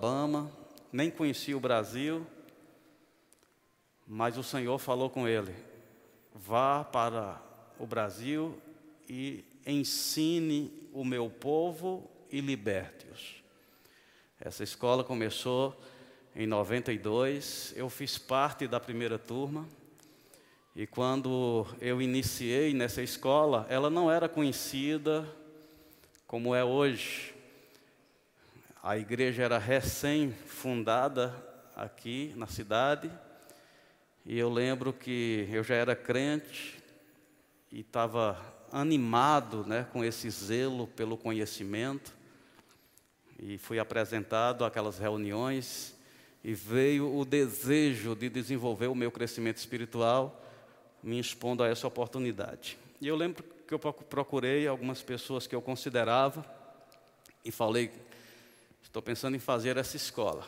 Alabama, nem conhecia o Brasil, mas o Senhor falou com ele: vá para o Brasil e ensine o meu povo e liberte-os. Essa escola começou em 92, eu fiz parte da primeira turma. E quando eu iniciei nessa escola, ela não era conhecida como é hoje. A igreja era recém-fundada aqui na cidade, e eu lembro que eu já era crente e estava animado né, com esse zelo pelo conhecimento, e fui apresentado àquelas reuniões, e veio o desejo de desenvolver o meu crescimento espiritual, me expondo a essa oportunidade. E eu lembro que eu procurei algumas pessoas que eu considerava e falei: estou pensando em fazer essa escola.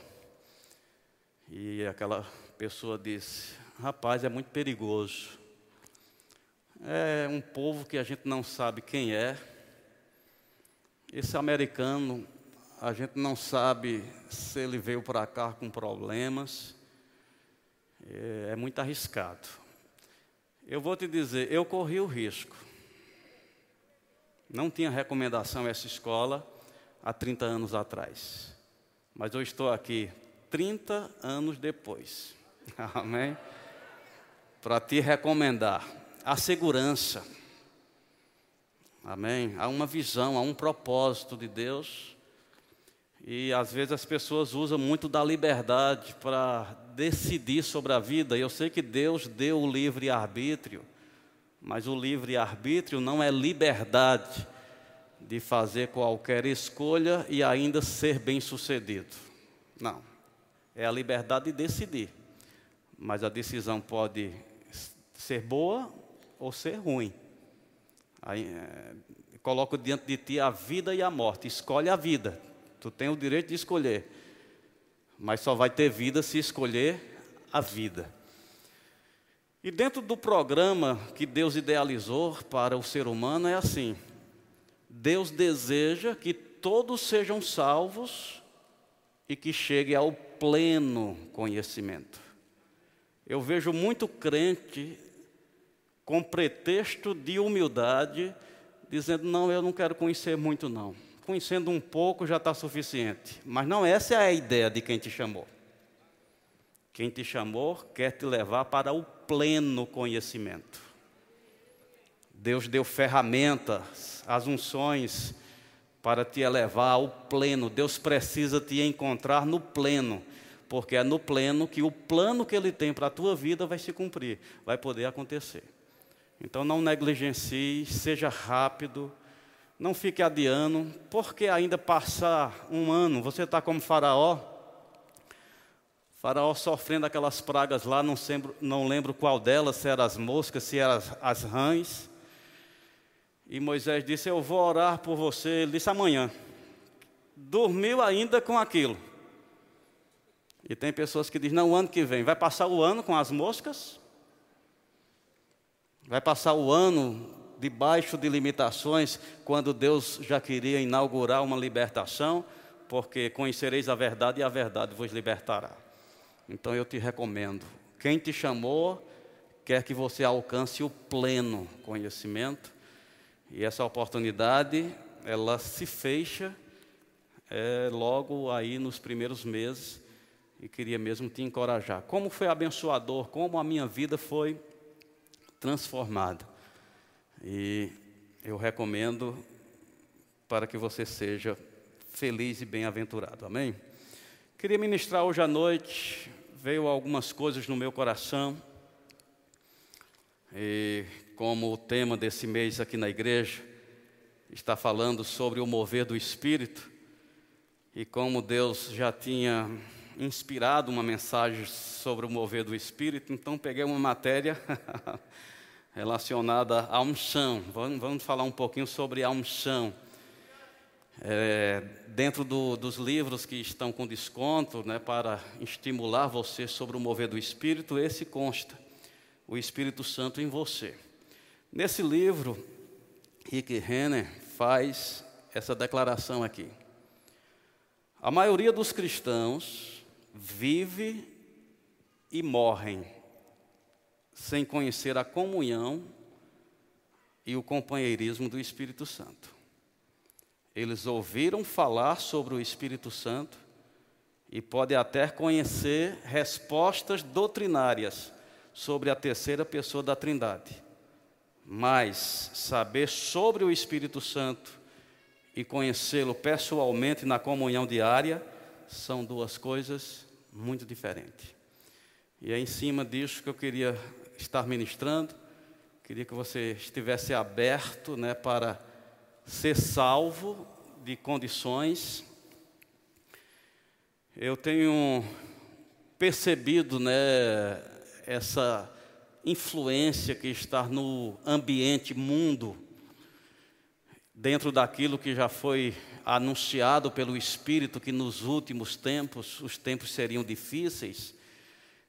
E aquela pessoa disse: rapaz, é muito perigoso. É um povo que a gente não sabe quem é. Esse americano a gente não sabe se ele veio para cá com problemas. É, é muito arriscado. Eu vou te dizer, eu corri o risco. Não tinha recomendação essa escola há 30 anos atrás. Mas eu estou aqui 30 anos depois. Amém? Para te recomendar a segurança. Amém? Há uma visão, há um propósito de Deus e às vezes as pessoas usam muito da liberdade para decidir sobre a vida. E eu sei que Deus deu o livre arbítrio, mas o livre arbítrio não é liberdade de fazer qualquer escolha e ainda ser bem-sucedido. Não. É a liberdade de decidir. Mas a decisão pode ser boa ou ser ruim. Aí, é, coloco diante de ti a vida e a morte. Escolhe a vida Tu tem o direito de escolher, mas só vai ter vida se escolher a vida. E dentro do programa que Deus idealizou para o ser humano é assim: Deus deseja que todos sejam salvos e que cheguem ao pleno conhecimento. Eu vejo muito crente com pretexto de humildade, dizendo: Não, eu não quero conhecer muito, não conhecendo um pouco já está suficiente. Mas não essa é a ideia de quem te chamou. Quem te chamou quer te levar para o pleno conhecimento. Deus deu ferramentas, as unções para te elevar ao pleno. Deus precisa te encontrar no pleno, porque é no pleno que o plano que Ele tem para a tua vida vai se cumprir, vai poder acontecer. Então não negligencie, seja rápido, não fique adiando, porque ainda passar um ano, você está como Faraó. Faraó sofrendo aquelas pragas lá, não, lembro, não lembro qual delas, se eram as moscas, se eram as, as rãs. E Moisés disse: Eu vou orar por você. Ele disse: Amanhã. Dormiu ainda com aquilo. E tem pessoas que dizem: Não, o ano que vem. Vai passar o ano com as moscas? Vai passar o ano debaixo de limitações, quando Deus já queria inaugurar uma libertação, porque conhecereis a verdade e a verdade vos libertará. Então eu te recomendo, quem te chamou quer que você alcance o pleno conhecimento, e essa oportunidade, ela se fecha é, logo aí nos primeiros meses, e queria mesmo te encorajar. Como foi abençoador, como a minha vida foi transformada. E eu recomendo para que você seja feliz e bem-aventurado. Amém? Queria ministrar hoje à noite, veio algumas coisas no meu coração. E como o tema desse mês aqui na igreja está falando sobre o mover do Espírito, e como Deus já tinha inspirado uma mensagem sobre o mover do Espírito, então peguei uma matéria relacionada à unção. Vamos, vamos falar um pouquinho sobre a unção. É, dentro do, dos livros que estão com desconto, né, para estimular você sobre o mover do Espírito, esse consta, o Espírito Santo em você. Nesse livro, Rick Renner faz essa declaração aqui. A maioria dos cristãos vive e morrem sem conhecer a comunhão e o companheirismo do Espírito Santo. Eles ouviram falar sobre o Espírito Santo e podem até conhecer respostas doutrinárias sobre a terceira pessoa da Trindade. Mas saber sobre o Espírito Santo e conhecê-lo pessoalmente na comunhão diária são duas coisas muito diferentes. E é em cima disso que eu queria estar ministrando. Queria que você estivesse aberto né, para ser salvo de condições. Eu tenho percebido né, essa influência que está no ambiente mundo dentro daquilo que já foi anunciado pelo Espírito, que nos últimos tempos os tempos seriam difíceis,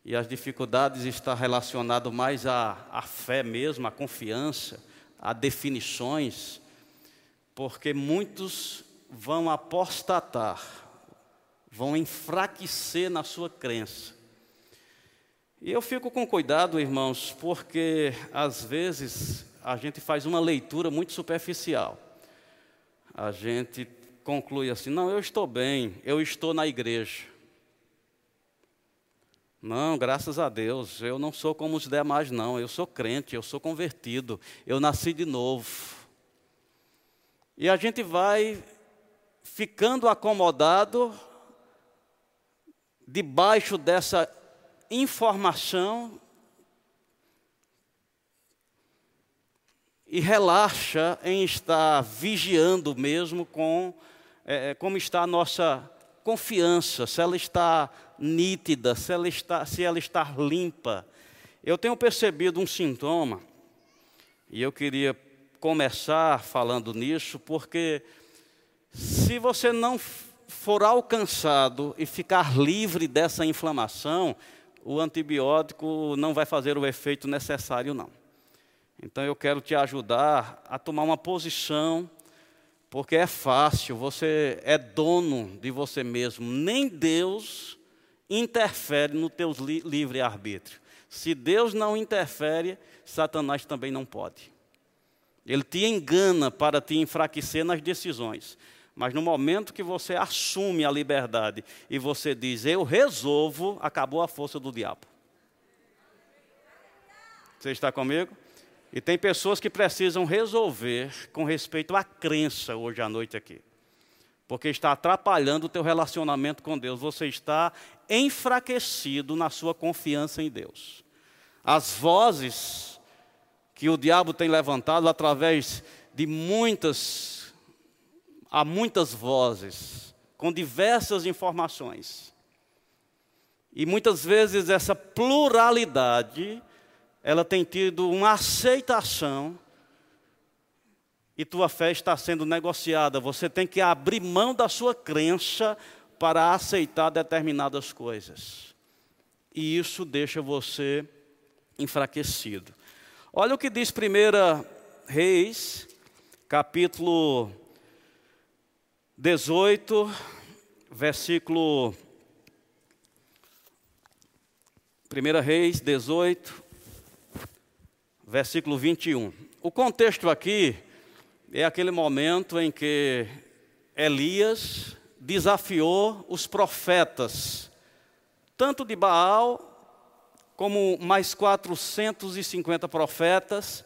e as dificuldades estão relacionadas mais à, à fé mesmo, à confiança, a definições, porque muitos vão apostatar, vão enfraquecer na sua crença. E eu fico com cuidado, irmãos, porque às vezes a gente faz uma leitura muito superficial a gente conclui assim: não, eu estou bem, eu estou na igreja. Não, graças a Deus, eu não sou como os demais, não. Eu sou crente, eu sou convertido, eu nasci de novo. E a gente vai ficando acomodado debaixo dessa informação e relaxa em estar vigiando mesmo com é, é, como está a nossa confiança, se ela está nítida, se ela está, se ela está limpa. Eu tenho percebido um sintoma, e eu queria começar falando nisso, porque se você não for alcançado e ficar livre dessa inflamação, o antibiótico não vai fazer o efeito necessário, não. Então eu quero te ajudar a tomar uma posição, porque é fácil, você é dono de você mesmo. Nem Deus interfere no teu li livre-arbítrio. Se Deus não interfere, Satanás também não pode. Ele te engana para te enfraquecer nas decisões. Mas no momento que você assume a liberdade e você diz, eu resolvo, acabou a força do diabo. Você está comigo? E tem pessoas que precisam resolver com respeito à crença hoje à noite aqui. Porque está atrapalhando o teu relacionamento com Deus. Você está enfraquecido na sua confiança em Deus. As vozes que o diabo tem levantado através de muitas, há muitas vozes, com diversas informações. E muitas vezes essa pluralidade ela tem tido uma aceitação e tua fé está sendo negociada. Você tem que abrir mão da sua crença para aceitar determinadas coisas. E isso deixa você enfraquecido. Olha o que diz 1 Reis, capítulo 18, versículo 1 Reis 18, versículo 21. O contexto aqui é aquele momento em que Elias desafiou os profetas, tanto de Baal, como mais 450 profetas,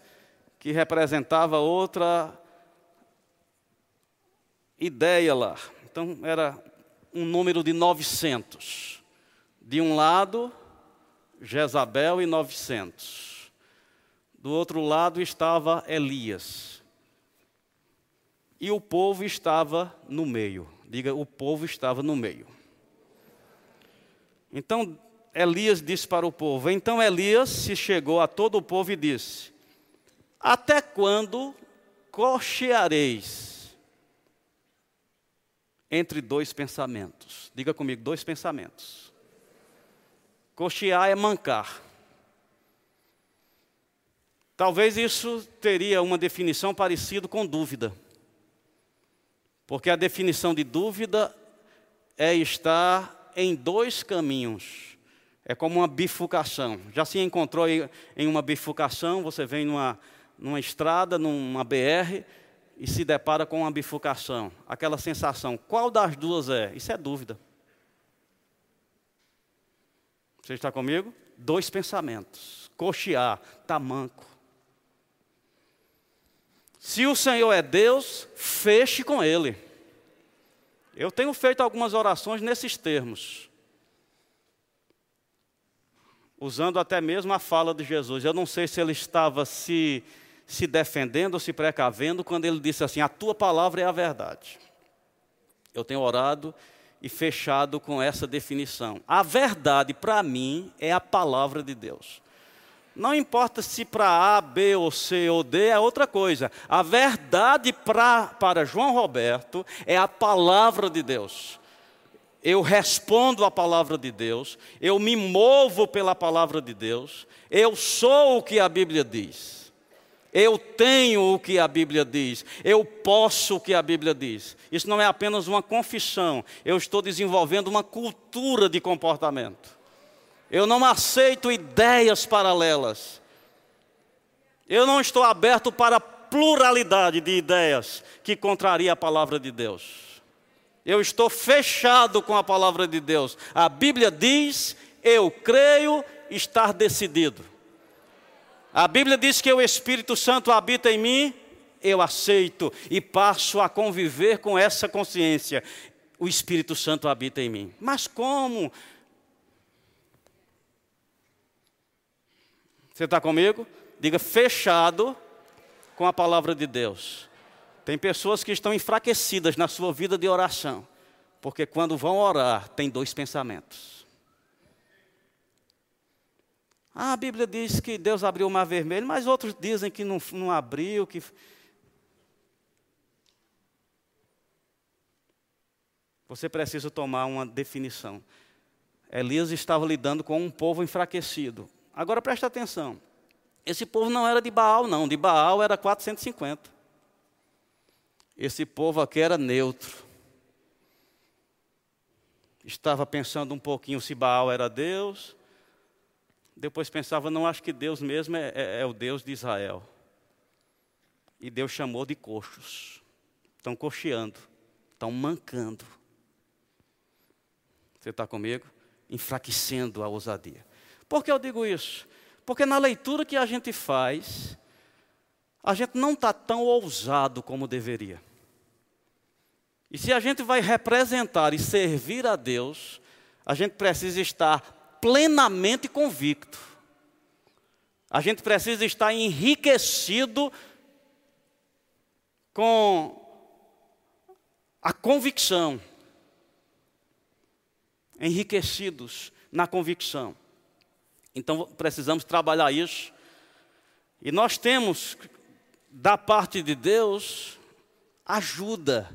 que representava outra ideia lá. Então, era um número de 900. De um lado, Jezabel e 900. Do outro lado estava Elias. E o povo estava no meio. Diga, o povo estava no meio. Então Elias disse para o povo: Então Elias se chegou a todo o povo e disse: Até quando cocheareis entre dois pensamentos? Diga comigo, dois pensamentos. Cochear é mancar. Talvez isso teria uma definição parecida com dúvida. Porque a definição de dúvida é estar em dois caminhos. É como uma bifurcação. Já se encontrou em uma bifurcação, você vem numa, numa estrada, numa BR, e se depara com uma bifurcação. Aquela sensação, qual das duas é? Isso é dúvida. Você está comigo? Dois pensamentos. Cochear, tamanco. Se o Senhor é Deus, feche com Ele. Eu tenho feito algumas orações nesses termos. Usando até mesmo a fala de Jesus. Eu não sei se ele estava se, se defendendo se precavendo quando ele disse assim: A tua palavra é a verdade. Eu tenho orado e fechado com essa definição. A verdade, para mim, é a palavra de Deus. Não importa se para A, B ou C ou D é outra coisa. A verdade pra, para João Roberto é a palavra de Deus. Eu respondo à palavra de Deus, eu me movo pela palavra de Deus, eu sou o que a Bíblia diz. Eu tenho o que a Bíblia diz, eu posso o que a Bíblia diz. Isso não é apenas uma confissão, eu estou desenvolvendo uma cultura de comportamento. Eu não aceito ideias paralelas. Eu não estou aberto para pluralidade de ideias que contraria a palavra de Deus. Eu estou fechado com a palavra de Deus. A Bíblia diz, eu creio estar decidido. A Bíblia diz que o Espírito Santo habita em mim, eu aceito e passo a conviver com essa consciência. O Espírito Santo habita em mim. Mas como? Você está comigo? Diga fechado com a palavra de Deus. Tem pessoas que estão enfraquecidas na sua vida de oração, porque quando vão orar, tem dois pensamentos. Ah, a Bíblia diz que Deus abriu o mar vermelho, mas outros dizem que não, não abriu, que. Você precisa tomar uma definição. Elias estava lidando com um povo enfraquecido. Agora presta atenção. Esse povo não era de Baal, não. De Baal era 450. Esse povo aqui era neutro. Estava pensando um pouquinho se Baal era Deus. Depois pensava, não, acho que Deus mesmo é, é, é o Deus de Israel. E Deus chamou de coxos. Estão cocheando, estão mancando. Você está comigo? Enfraquecendo a ousadia. Por que eu digo isso? Porque na leitura que a gente faz, a gente não está tão ousado como deveria. E se a gente vai representar e servir a Deus, a gente precisa estar plenamente convicto. A gente precisa estar enriquecido com a convicção. Enriquecidos na convicção. Então precisamos trabalhar isso. E nós temos, da parte de Deus, ajuda.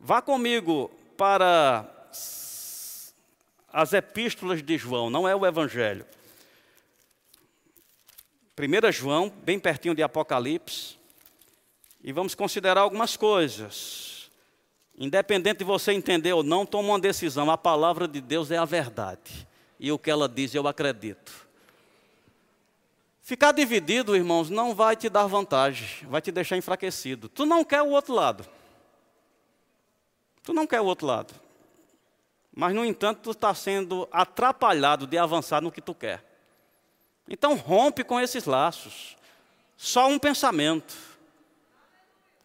Vá comigo para as epístolas de João, não é o Evangelho. 1 João, bem pertinho de Apocalipse, e vamos considerar algumas coisas. Independente de você entender ou não, toma uma decisão. A palavra de Deus é a verdade. E o que ela diz, eu acredito. Ficar dividido, irmãos, não vai te dar vantagem, vai te deixar enfraquecido. Tu não quer o outro lado. Tu não quer o outro lado. Mas, no entanto, tu está sendo atrapalhado de avançar no que tu quer. Então, rompe com esses laços. Só um pensamento.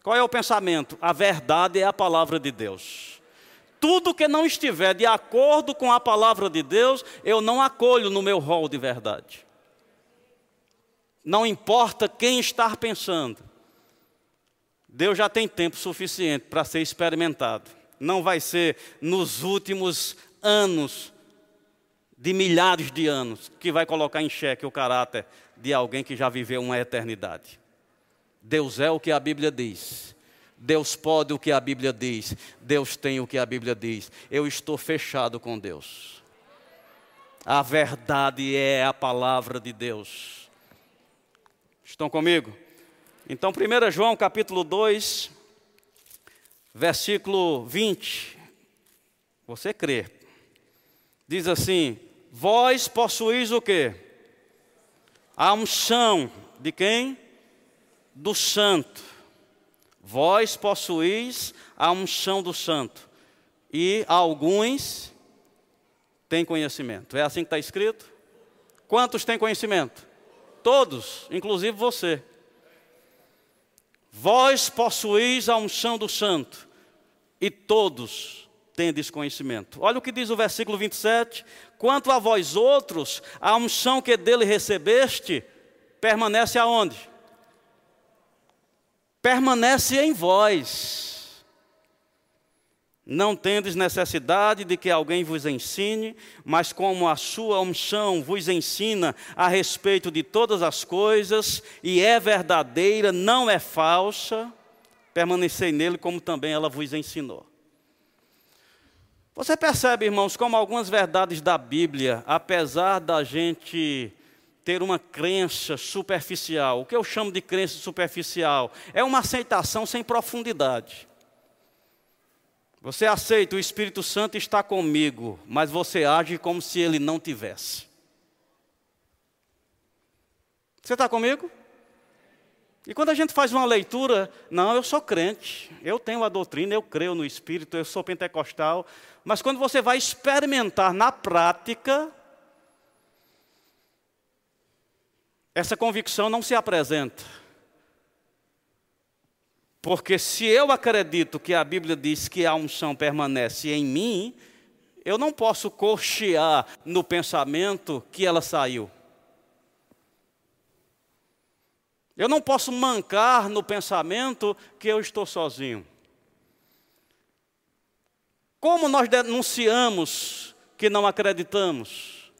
Qual é o pensamento? A verdade é a palavra de Deus. Tudo que não estiver de acordo com a palavra de Deus, eu não acolho no meu rol de verdade. Não importa quem está pensando. Deus já tem tempo suficiente para ser experimentado. Não vai ser nos últimos anos, de milhares de anos, que vai colocar em xeque o caráter de alguém que já viveu uma eternidade. Deus é o que a Bíblia diz. Deus pode o que a Bíblia diz. Deus tem o que a Bíblia diz. Eu estou fechado com Deus. A verdade é a palavra de Deus. Estão comigo? Então, 1 João capítulo 2, versículo 20. Você crê. Diz assim: Vós possuís o quê? A unção de quem? Do santo. Vós possuís a unção do santo. E alguns têm conhecimento. É assim que está escrito? Quantos têm conhecimento? Todos, inclusive você. Vós possuís a unção do santo, e todos têm desconhecimento. Olha o que diz o versículo 27. Quanto a vós outros, a unção que dele recebeste, permanece aonde? Permanece em vós não tendes necessidade de que alguém vos ensine, mas como a sua unção vos ensina a respeito de todas as coisas, e é verdadeira, não é falsa, permanecei nele como também ela vos ensinou. Você percebe, irmãos, como algumas verdades da Bíblia, apesar da gente ter uma crença superficial, o que eu chamo de crença superficial, é uma aceitação sem profundidade. Você aceita, o Espírito Santo está comigo, mas você age como se ele não tivesse. Você está comigo? E quando a gente faz uma leitura, não, eu sou crente, eu tenho a doutrina, eu creio no Espírito, eu sou pentecostal, mas quando você vai experimentar na prática, essa convicção não se apresenta. Porque se eu acredito que a Bíblia diz que a unção permanece em mim, eu não posso cochear no pensamento que ela saiu. Eu não posso mancar no pensamento que eu estou sozinho. Como nós denunciamos que não acreditamos?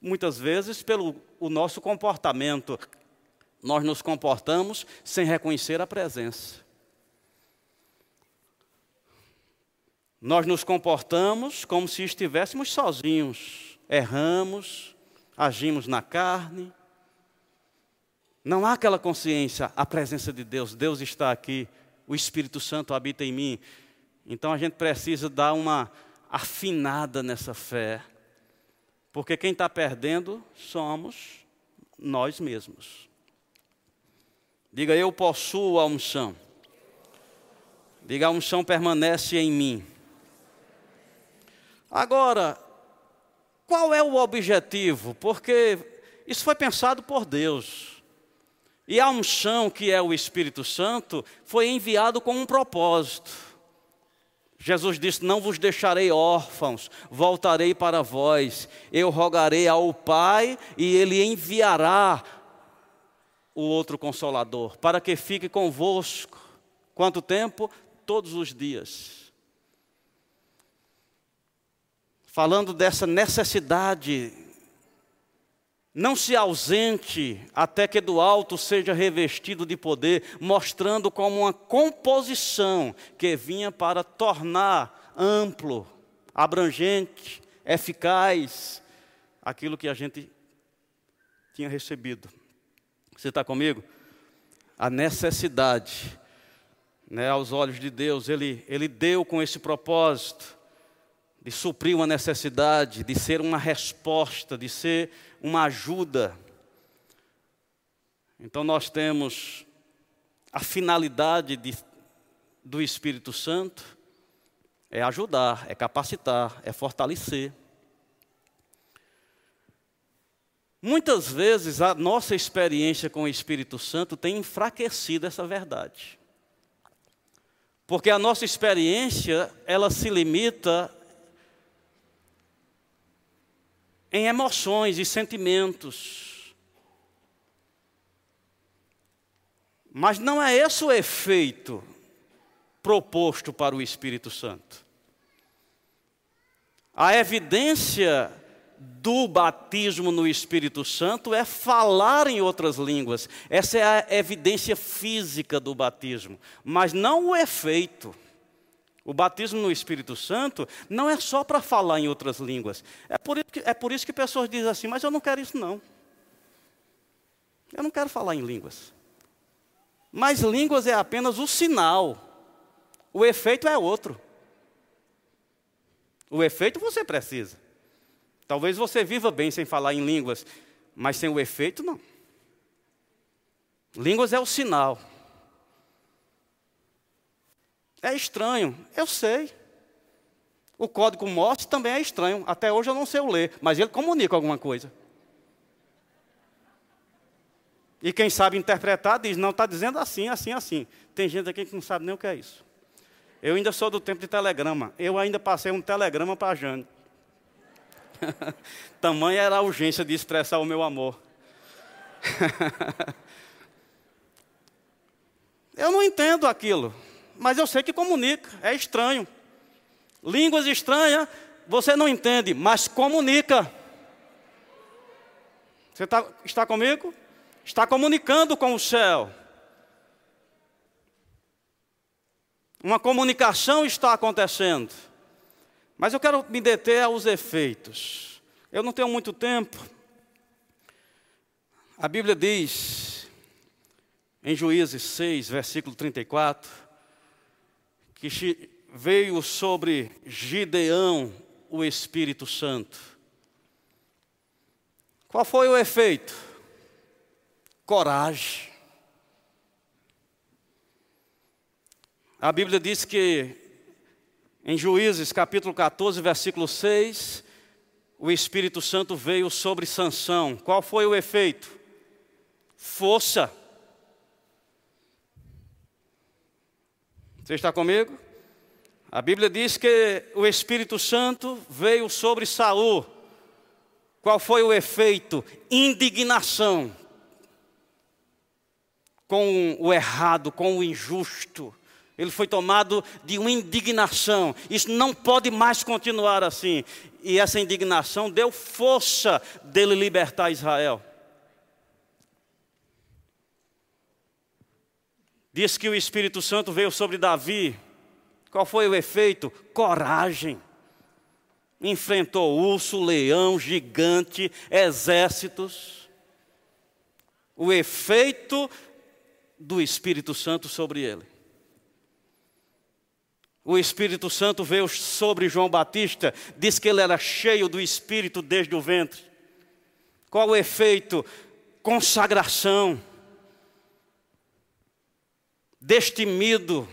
Muitas vezes pelo o nosso comportamento nós nos comportamos sem reconhecer a presença. Nós nos comportamos como se estivéssemos sozinhos, erramos, agimos na carne. Não há aquela consciência, a presença de Deus, Deus está aqui, o Espírito Santo habita em mim. Então a gente precisa dar uma afinada nessa fé, porque quem está perdendo somos nós mesmos. Diga, eu possuo a unção. Diga, a unção permanece em mim. Agora, qual é o objetivo? Porque isso foi pensado por Deus. E a unção, que é o Espírito Santo, foi enviado com um propósito. Jesus disse: Não vos deixarei órfãos, voltarei para vós. Eu rogarei ao Pai e Ele enviará o outro consolador, para que fique convosco. Quanto tempo? Todos os dias. Falando dessa necessidade, não se ausente até que do alto seja revestido de poder, mostrando como uma composição que vinha para tornar amplo, abrangente, eficaz aquilo que a gente tinha recebido. Você está comigo? A necessidade, né, aos olhos de Deus, ele, ele deu com esse propósito de suprir uma necessidade, de ser uma resposta, de ser uma ajuda. Então nós temos a finalidade de, do Espírito Santo é ajudar, é capacitar, é fortalecer. Muitas vezes a nossa experiência com o Espírito Santo tem enfraquecido essa verdade. Porque a nossa experiência, ela se limita em emoções e sentimentos. Mas não é esse o efeito proposto para o Espírito Santo. A evidência do batismo no Espírito Santo é falar em outras línguas. Essa é a evidência física do batismo, mas não o efeito. O batismo no Espírito Santo não é só para falar em outras línguas. É por, isso que, é por isso que pessoas dizem assim, mas eu não quero isso não. Eu não quero falar em línguas. Mas línguas é apenas o sinal. O efeito é outro. O efeito você precisa. Talvez você viva bem sem falar em línguas, mas sem o efeito, não. Línguas é o sinal. É estranho, eu sei. O código Morse também é estranho. Até hoje eu não sei o ler, mas ele comunica alguma coisa. E quem sabe interpretar diz, não, está dizendo assim, assim, assim. Tem gente aqui que não sabe nem o que é isso. Eu ainda sou do tempo de telegrama. Eu ainda passei um telegrama para a Jane. Tamanha era a urgência de expressar o meu amor. eu não entendo aquilo, mas eu sei que comunica, é estranho. Línguas estranhas, você não entende, mas comunica. Você tá, está comigo? Está comunicando com o céu. Uma comunicação está acontecendo. Mas eu quero me deter aos efeitos. Eu não tenho muito tempo. A Bíblia diz, em Juízes 6, versículo 34, que veio sobre Gideão o Espírito Santo. Qual foi o efeito? Coragem. A Bíblia diz que em Juízes capítulo 14, versículo 6, o Espírito Santo veio sobre Sansão. Qual foi o efeito? Força. Você está comigo? A Bíblia diz que o Espírito Santo veio sobre Saul. Qual foi o efeito? Indignação com o errado, com o injusto. Ele foi tomado de uma indignação. Isso não pode mais continuar assim. E essa indignação deu força dele libertar Israel. Diz que o Espírito Santo veio sobre Davi. Qual foi o efeito? Coragem. Enfrentou urso, leão, gigante, exércitos. O efeito do Espírito Santo sobre ele o Espírito Santo veio sobre João Batista, diz que ele era cheio do Espírito desde o ventre. Qual o efeito? Consagração, destemido,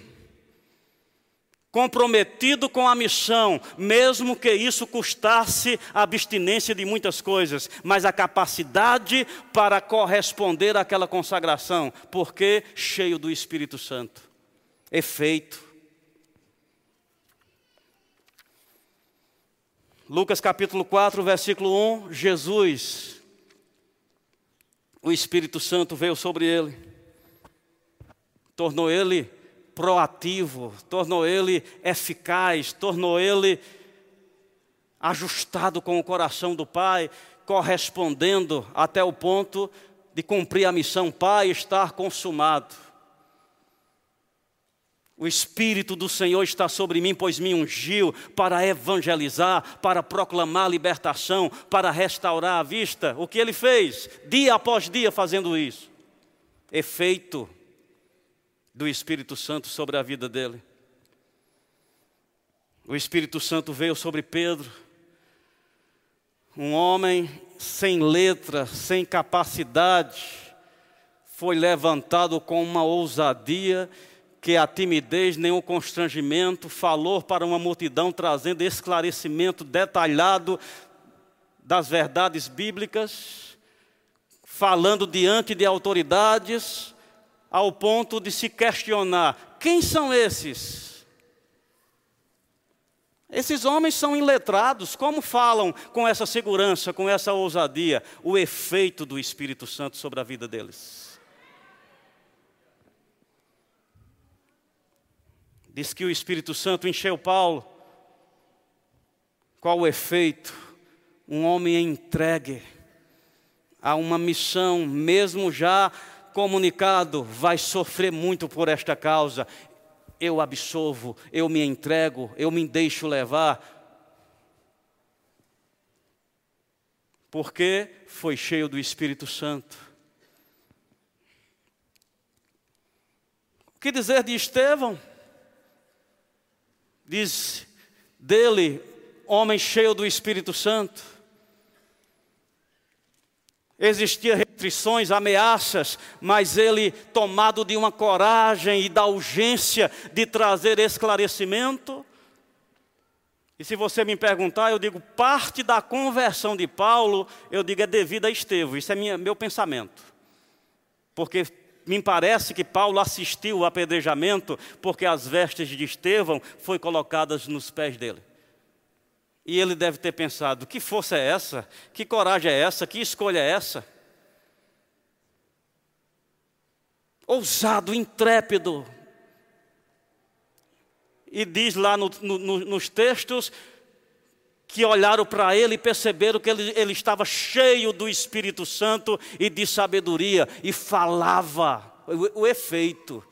comprometido com a missão, mesmo que isso custasse a abstinência de muitas coisas, mas a capacidade para corresponder àquela consagração, porque cheio do Espírito Santo. Efeito Lucas capítulo 4, versículo 1, Jesus, o Espírito Santo veio sobre ele, tornou ele proativo, tornou ele eficaz, tornou ele ajustado com o coração do Pai, correspondendo até o ponto de cumprir a missão, Pai, estar consumado. O Espírito do Senhor está sobre mim, pois me ungiu para evangelizar, para proclamar libertação, para restaurar a vista. O que ele fez, dia após dia, fazendo isso. Efeito do Espírito Santo sobre a vida dele. O Espírito Santo veio sobre Pedro, um homem sem letra, sem capacidade, foi levantado com uma ousadia que a timidez o constrangimento, falou para uma multidão trazendo esclarecimento detalhado das verdades bíblicas, falando diante de autoridades, ao ponto de se questionar: quem são esses? Esses homens são iletrados, como falam com essa segurança, com essa ousadia, o efeito do Espírito Santo sobre a vida deles? Diz que o Espírito Santo encheu Paulo. Qual o efeito? Um homem entregue a uma missão, mesmo já comunicado, vai sofrer muito por esta causa. Eu absolvo, eu me entrego, eu me deixo levar. Porque foi cheio do Espírito Santo. O que dizer de Estevão? Diz dele homem cheio do Espírito Santo. Existiam restrições, ameaças, mas ele, tomado de uma coragem e da urgência de trazer esclarecimento, e se você me perguntar, eu digo, parte da conversão de Paulo, eu digo, é devida a Estevão. Isso é minha, meu pensamento. Porque me parece que Paulo assistiu ao apedrejamento, porque as vestes de Estevão foram colocadas nos pés dele. E ele deve ter pensado: que força é essa? Que coragem é essa? Que escolha é essa? Ousado, intrépido, e diz lá no, no, nos textos que olharam para ele e perceberam que ele, ele estava cheio do Espírito Santo e de sabedoria e falava o, o efeito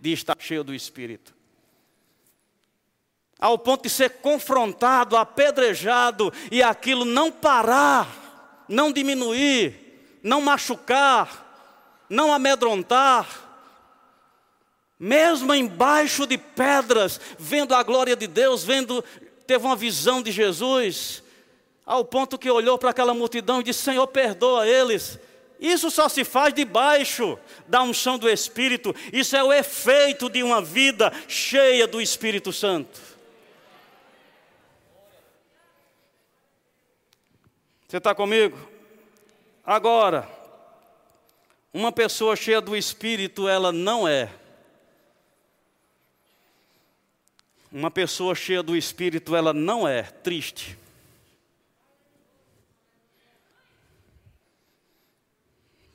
de estar cheio do Espírito. Ao ponto de ser confrontado, apedrejado e aquilo não parar, não diminuir, não machucar, não amedrontar mesmo embaixo de pedras, vendo a glória de Deus, vendo, teve uma visão de Jesus, ao ponto que olhou para aquela multidão e disse: Senhor, perdoa eles. Isso só se faz debaixo da unção do Espírito, isso é o efeito de uma vida cheia do Espírito Santo. Você está comigo? Agora, uma pessoa cheia do Espírito, ela não é Uma pessoa cheia do Espírito, ela não é triste.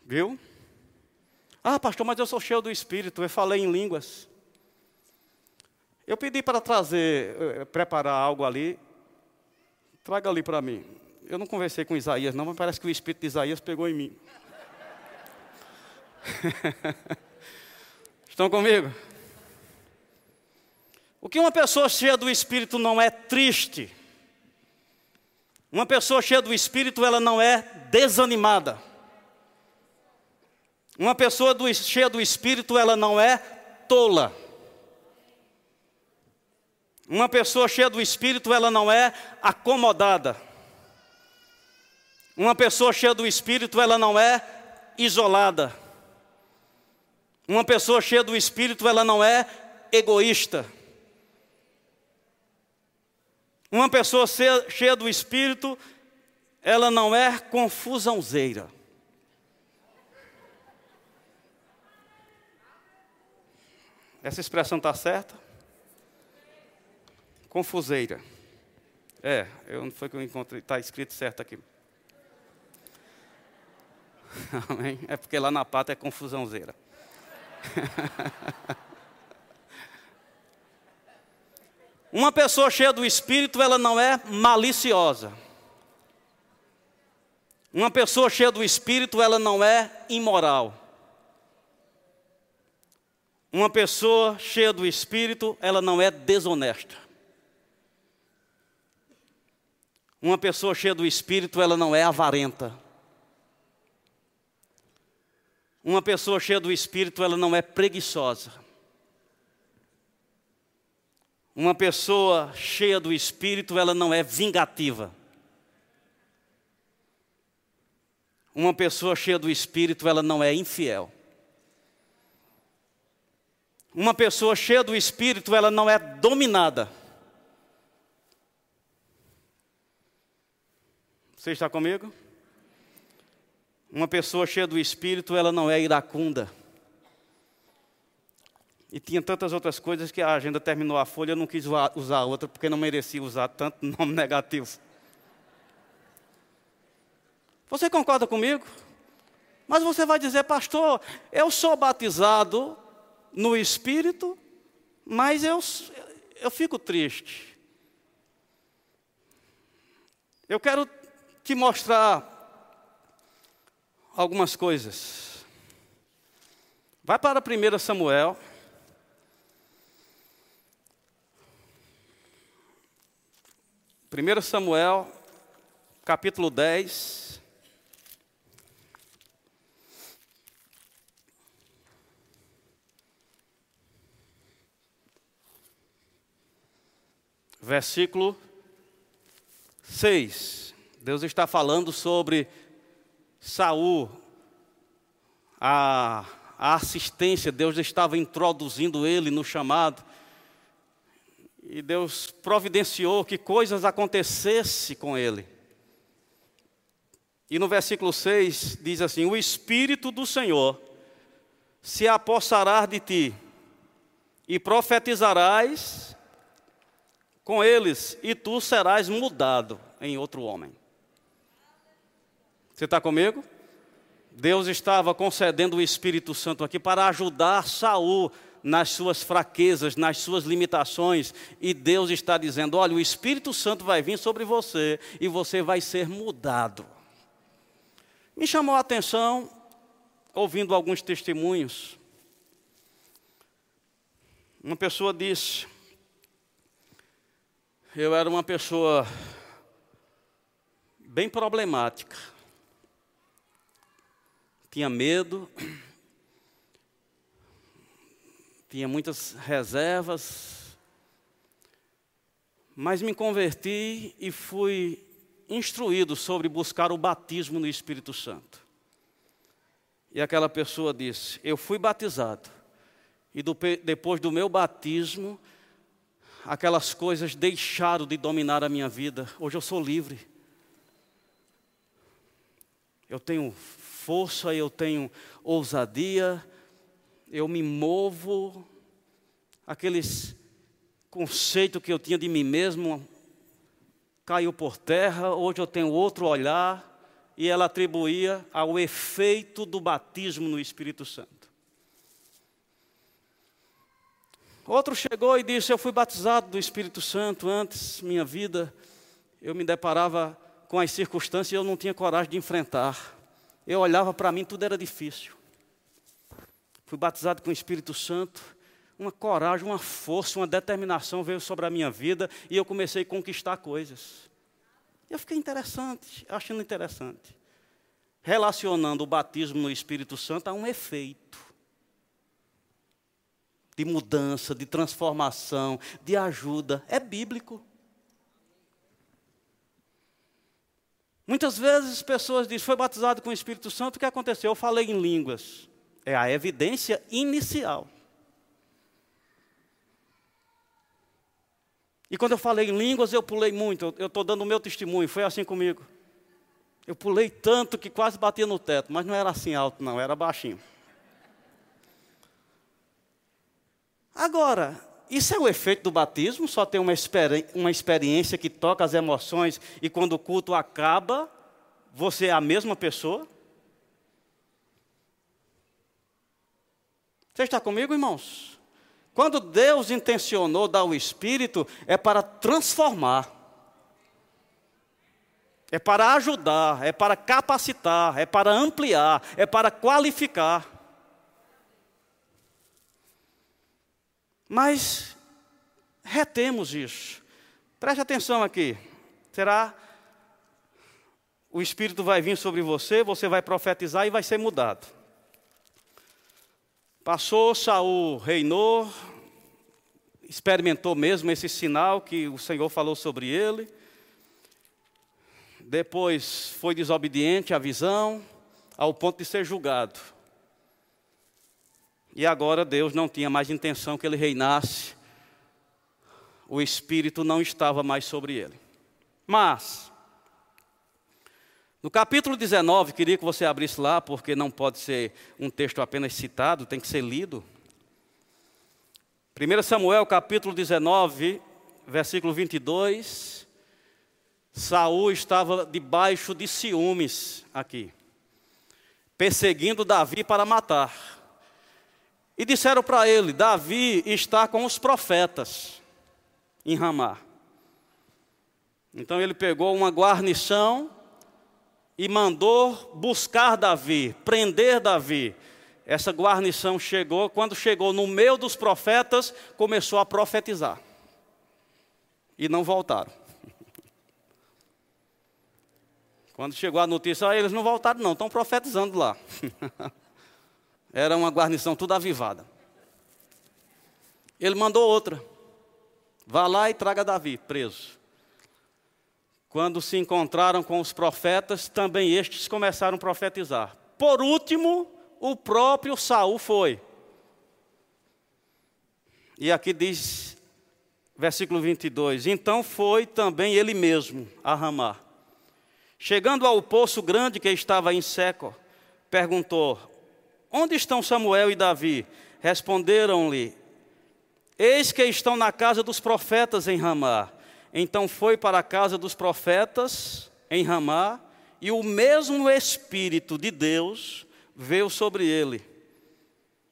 Viu? Ah, pastor, mas eu sou cheio do Espírito, eu falei em línguas. Eu pedi para trazer, eh, preparar algo ali. Traga ali para mim. Eu não conversei com Isaías, não, mas parece que o Espírito de Isaías pegou em mim. Estão comigo? O que uma pessoa cheia do Espírito não é triste. Uma pessoa cheia do Espírito, ela não é desanimada. Uma pessoa do, cheia do Espírito, ela não é tola. Uma pessoa cheia do Espírito, ela não é acomodada. Uma pessoa cheia do Espírito, ela não é isolada. Uma pessoa cheia do Espírito, ela não é egoísta. Uma pessoa cheia do Espírito, ela não é confusãozeira. Essa expressão está certa? Confuseira. É, eu não foi que eu encontrei, está escrito certo aqui. Amém? É porque lá na pata é confusãozeira. Uma pessoa cheia do Espírito, ela não é maliciosa. Uma pessoa cheia do Espírito, ela não é imoral. Uma pessoa cheia do Espírito, ela não é desonesta. Uma pessoa cheia do Espírito, ela não é avarenta. Uma pessoa cheia do Espírito, ela não é preguiçosa. Uma pessoa cheia do espírito, ela não é vingativa. Uma pessoa cheia do espírito, ela não é infiel. Uma pessoa cheia do espírito, ela não é dominada. Você está comigo? Uma pessoa cheia do espírito, ela não é iracunda. E tinha tantas outras coisas que a agenda terminou a folha, eu não quis usar outra, porque não merecia usar tanto nome negativo. Você concorda comigo? Mas você vai dizer, pastor, eu sou batizado no Espírito, mas eu, eu fico triste. Eu quero te mostrar algumas coisas. Vai para 1 Samuel. 1 Samuel, capítulo 10. Versículo 6, Deus está falando sobre Saul, a, a assistência, Deus estava introduzindo ele no chamado. E Deus providenciou que coisas acontecessem com ele. E no versículo 6 diz assim: O Espírito do Senhor se apossará de ti, e profetizarás com eles, e tu serás mudado em outro homem. Você está comigo? Deus estava concedendo o Espírito Santo aqui para ajudar Saul nas suas fraquezas, nas suas limitações, e Deus está dizendo: olha, o Espírito Santo vai vir sobre você e você vai ser mudado. Me chamou a atenção, ouvindo alguns testemunhos, uma pessoa disse: eu era uma pessoa bem problemática. Tinha medo, tinha muitas reservas, mas me converti e fui instruído sobre buscar o batismo no Espírito Santo. E aquela pessoa disse: Eu fui batizado, e do, depois do meu batismo, aquelas coisas deixaram de dominar a minha vida. Hoje eu sou livre. Eu tenho força, eu tenho ousadia, eu me movo. Aqueles conceitos que eu tinha de mim mesmo caiu por terra. Hoje eu tenho outro olhar. E ela atribuía ao efeito do batismo no Espírito Santo. Outro chegou e disse: Eu fui batizado do Espírito Santo antes, minha vida, eu me deparava com as circunstâncias e eu não tinha coragem de enfrentar. Eu olhava para mim, tudo era difícil. Fui batizado com o Espírito Santo, uma coragem, uma força, uma determinação veio sobre a minha vida e eu comecei a conquistar coisas. Eu fiquei interessante, achando interessante. Relacionando o batismo no Espírito Santo a um efeito de mudança, de transformação, de ajuda. É bíblico. Muitas vezes pessoas dizem, foi batizado com o Espírito Santo, o que aconteceu? Eu falei em línguas. É a evidência inicial. E quando eu falei em línguas, eu pulei muito. Eu estou dando o meu testemunho, foi assim comigo. Eu pulei tanto que quase batia no teto, mas não era assim alto, não, era baixinho. Agora, isso é o efeito do batismo? Só tem uma, experi uma experiência que toca as emoções e quando o culto acaba, você é a mesma pessoa? Você está comigo, irmãos? Quando Deus intencionou dar o Espírito, é para transformar, é para ajudar, é para capacitar, é para ampliar, é para qualificar. Mas retemos isso. Preste atenção aqui. Será o Espírito vai vir sobre você, você vai profetizar e vai ser mudado. Passou, Saul reinou, experimentou mesmo esse sinal que o Senhor falou sobre ele. Depois foi desobediente à visão, ao ponto de ser julgado. E agora Deus não tinha mais intenção que ele reinasse, o Espírito não estava mais sobre ele. Mas, no capítulo 19, queria que você abrisse lá, porque não pode ser um texto apenas citado, tem que ser lido. 1 Samuel, capítulo 19, versículo 22. Saul estava debaixo de ciúmes aqui, perseguindo Davi para matar. E disseram para ele: Davi está com os profetas em Ramá. Então ele pegou uma guarnição e mandou buscar Davi, prender Davi. Essa guarnição chegou, quando chegou no meio dos profetas, começou a profetizar. E não voltaram. Quando chegou a notícia, ah, eles não voltaram, não, estão profetizando lá. Era uma guarnição tudo avivada. Ele mandou outra. Vá lá e traga Davi, preso. Quando se encontraram com os profetas, também estes começaram a profetizar. Por último, o próprio Saul foi. E aqui diz, versículo 22: Então foi também ele mesmo a Ramá. Chegando ao poço grande que estava em seco, perguntou: Onde estão Samuel e Davi? Responderam-lhe: Eis que estão na casa dos profetas em Ramá. Então foi para a casa dos profetas em Ramá, e o mesmo Espírito de Deus veio sobre ele,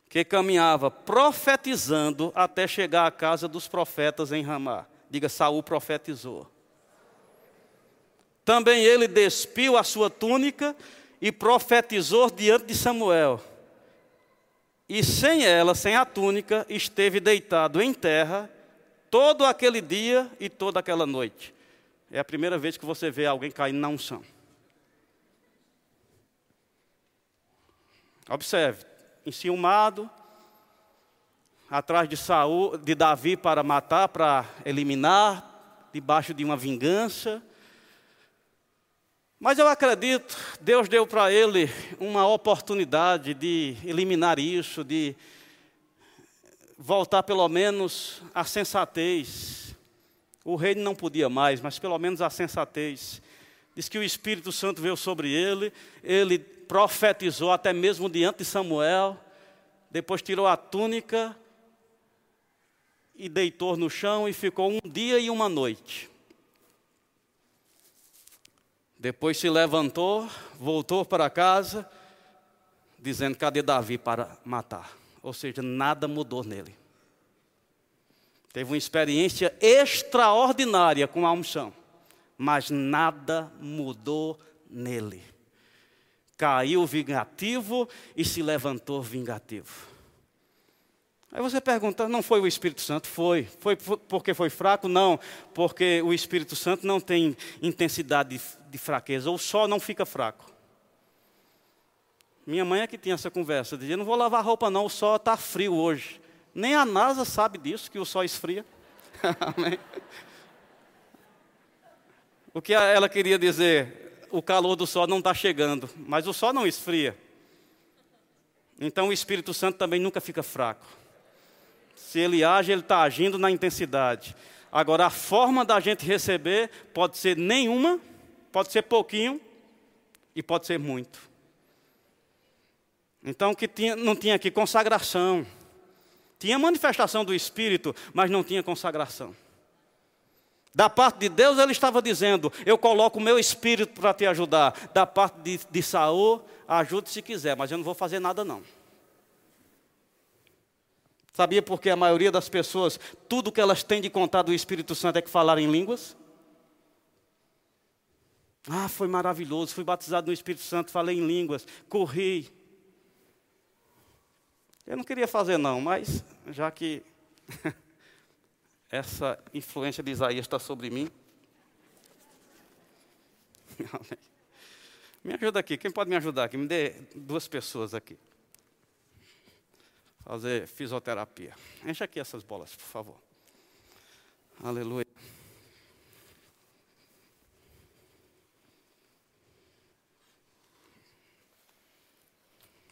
que caminhava profetizando até chegar à casa dos profetas em Ramá. Diga, Saul profetizou. Também ele despiu a sua túnica e profetizou diante de Samuel. E sem ela, sem a túnica, esteve deitado em terra todo aquele dia e toda aquela noite. É a primeira vez que você vê alguém caindo na unção. Observe, enciumado, atrás de Saul, de Davi para matar, para eliminar, debaixo de uma vingança. Mas eu acredito, Deus deu para ele uma oportunidade de eliminar isso, de voltar pelo menos à sensatez. O rei não podia mais, mas pelo menos à sensatez. Diz que o Espírito Santo veio sobre ele, ele profetizou até mesmo diante de Samuel, depois tirou a túnica e deitou no chão e ficou um dia e uma noite. Depois se levantou, voltou para casa, dizendo: Cadê Davi para matar? Ou seja, nada mudou nele. Teve uma experiência extraordinária com a unção, mas nada mudou nele. Caiu vingativo e se levantou vingativo. Aí você pergunta, não foi o Espírito Santo? Foi. Foi porque foi fraco? Não, porque o Espírito Santo não tem intensidade de, fraqueza, ou só não fica fraco. Minha mãe é que tinha essa conversa, dizia, não vou lavar roupa não, o sol está frio hoje. Nem a NASA sabe disso, que o sol esfria. Amém? O que ela queria dizer? O calor do sol não está chegando, mas o sol não esfria. Então o Espírito Santo também nunca fica fraco. Se ele age, ele está agindo na intensidade. Agora, a forma da gente receber pode ser nenhuma, pode ser pouquinho e pode ser muito. Então, que tinha, não tinha aqui consagração. Tinha manifestação do Espírito, mas não tinha consagração. Da parte de Deus, ele estava dizendo: Eu coloco o meu espírito para te ajudar. Da parte de, de Saul, ajude se quiser, mas eu não vou fazer nada, não. Sabia porque a maioria das pessoas, tudo que elas têm de contar do Espírito Santo é que falar em línguas? Ah, foi maravilhoso, fui batizado no Espírito Santo, falei em línguas, corri. Eu não queria fazer não, mas já que essa influência de Isaías está sobre mim. Me ajuda aqui, quem pode me ajudar aqui? Me dê duas pessoas aqui. Fazer fisioterapia. Enche aqui essas bolas, por favor. Aleluia.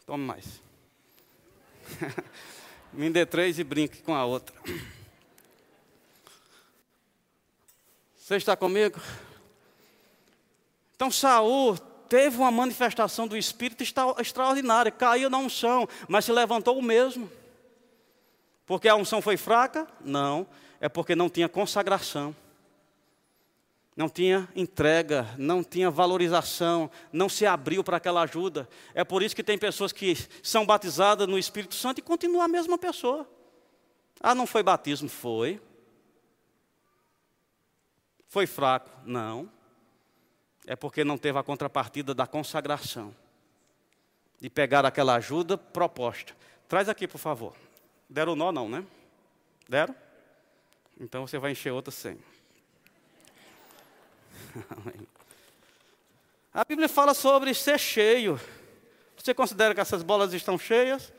Tome mais. Me dê três e brinque com a outra. Você está comigo? Então Saul teve uma manifestação do Espírito extraordinária, caiu na unção, mas se levantou o mesmo. Porque a unção foi fraca? Não, é porque não tinha consagração não tinha entrega, não tinha valorização, não se abriu para aquela ajuda. É por isso que tem pessoas que são batizadas no Espírito Santo e continuam a mesma pessoa. Ah, não foi batismo? Foi. Foi fraco? Não. É porque não teve a contrapartida da consagração. De pegar aquela ajuda proposta. Traz aqui, por favor. Deram nó, não, né? Deram? Então você vai encher outra sem. A Bíblia fala sobre ser cheio. Você considera que essas bolas estão cheias?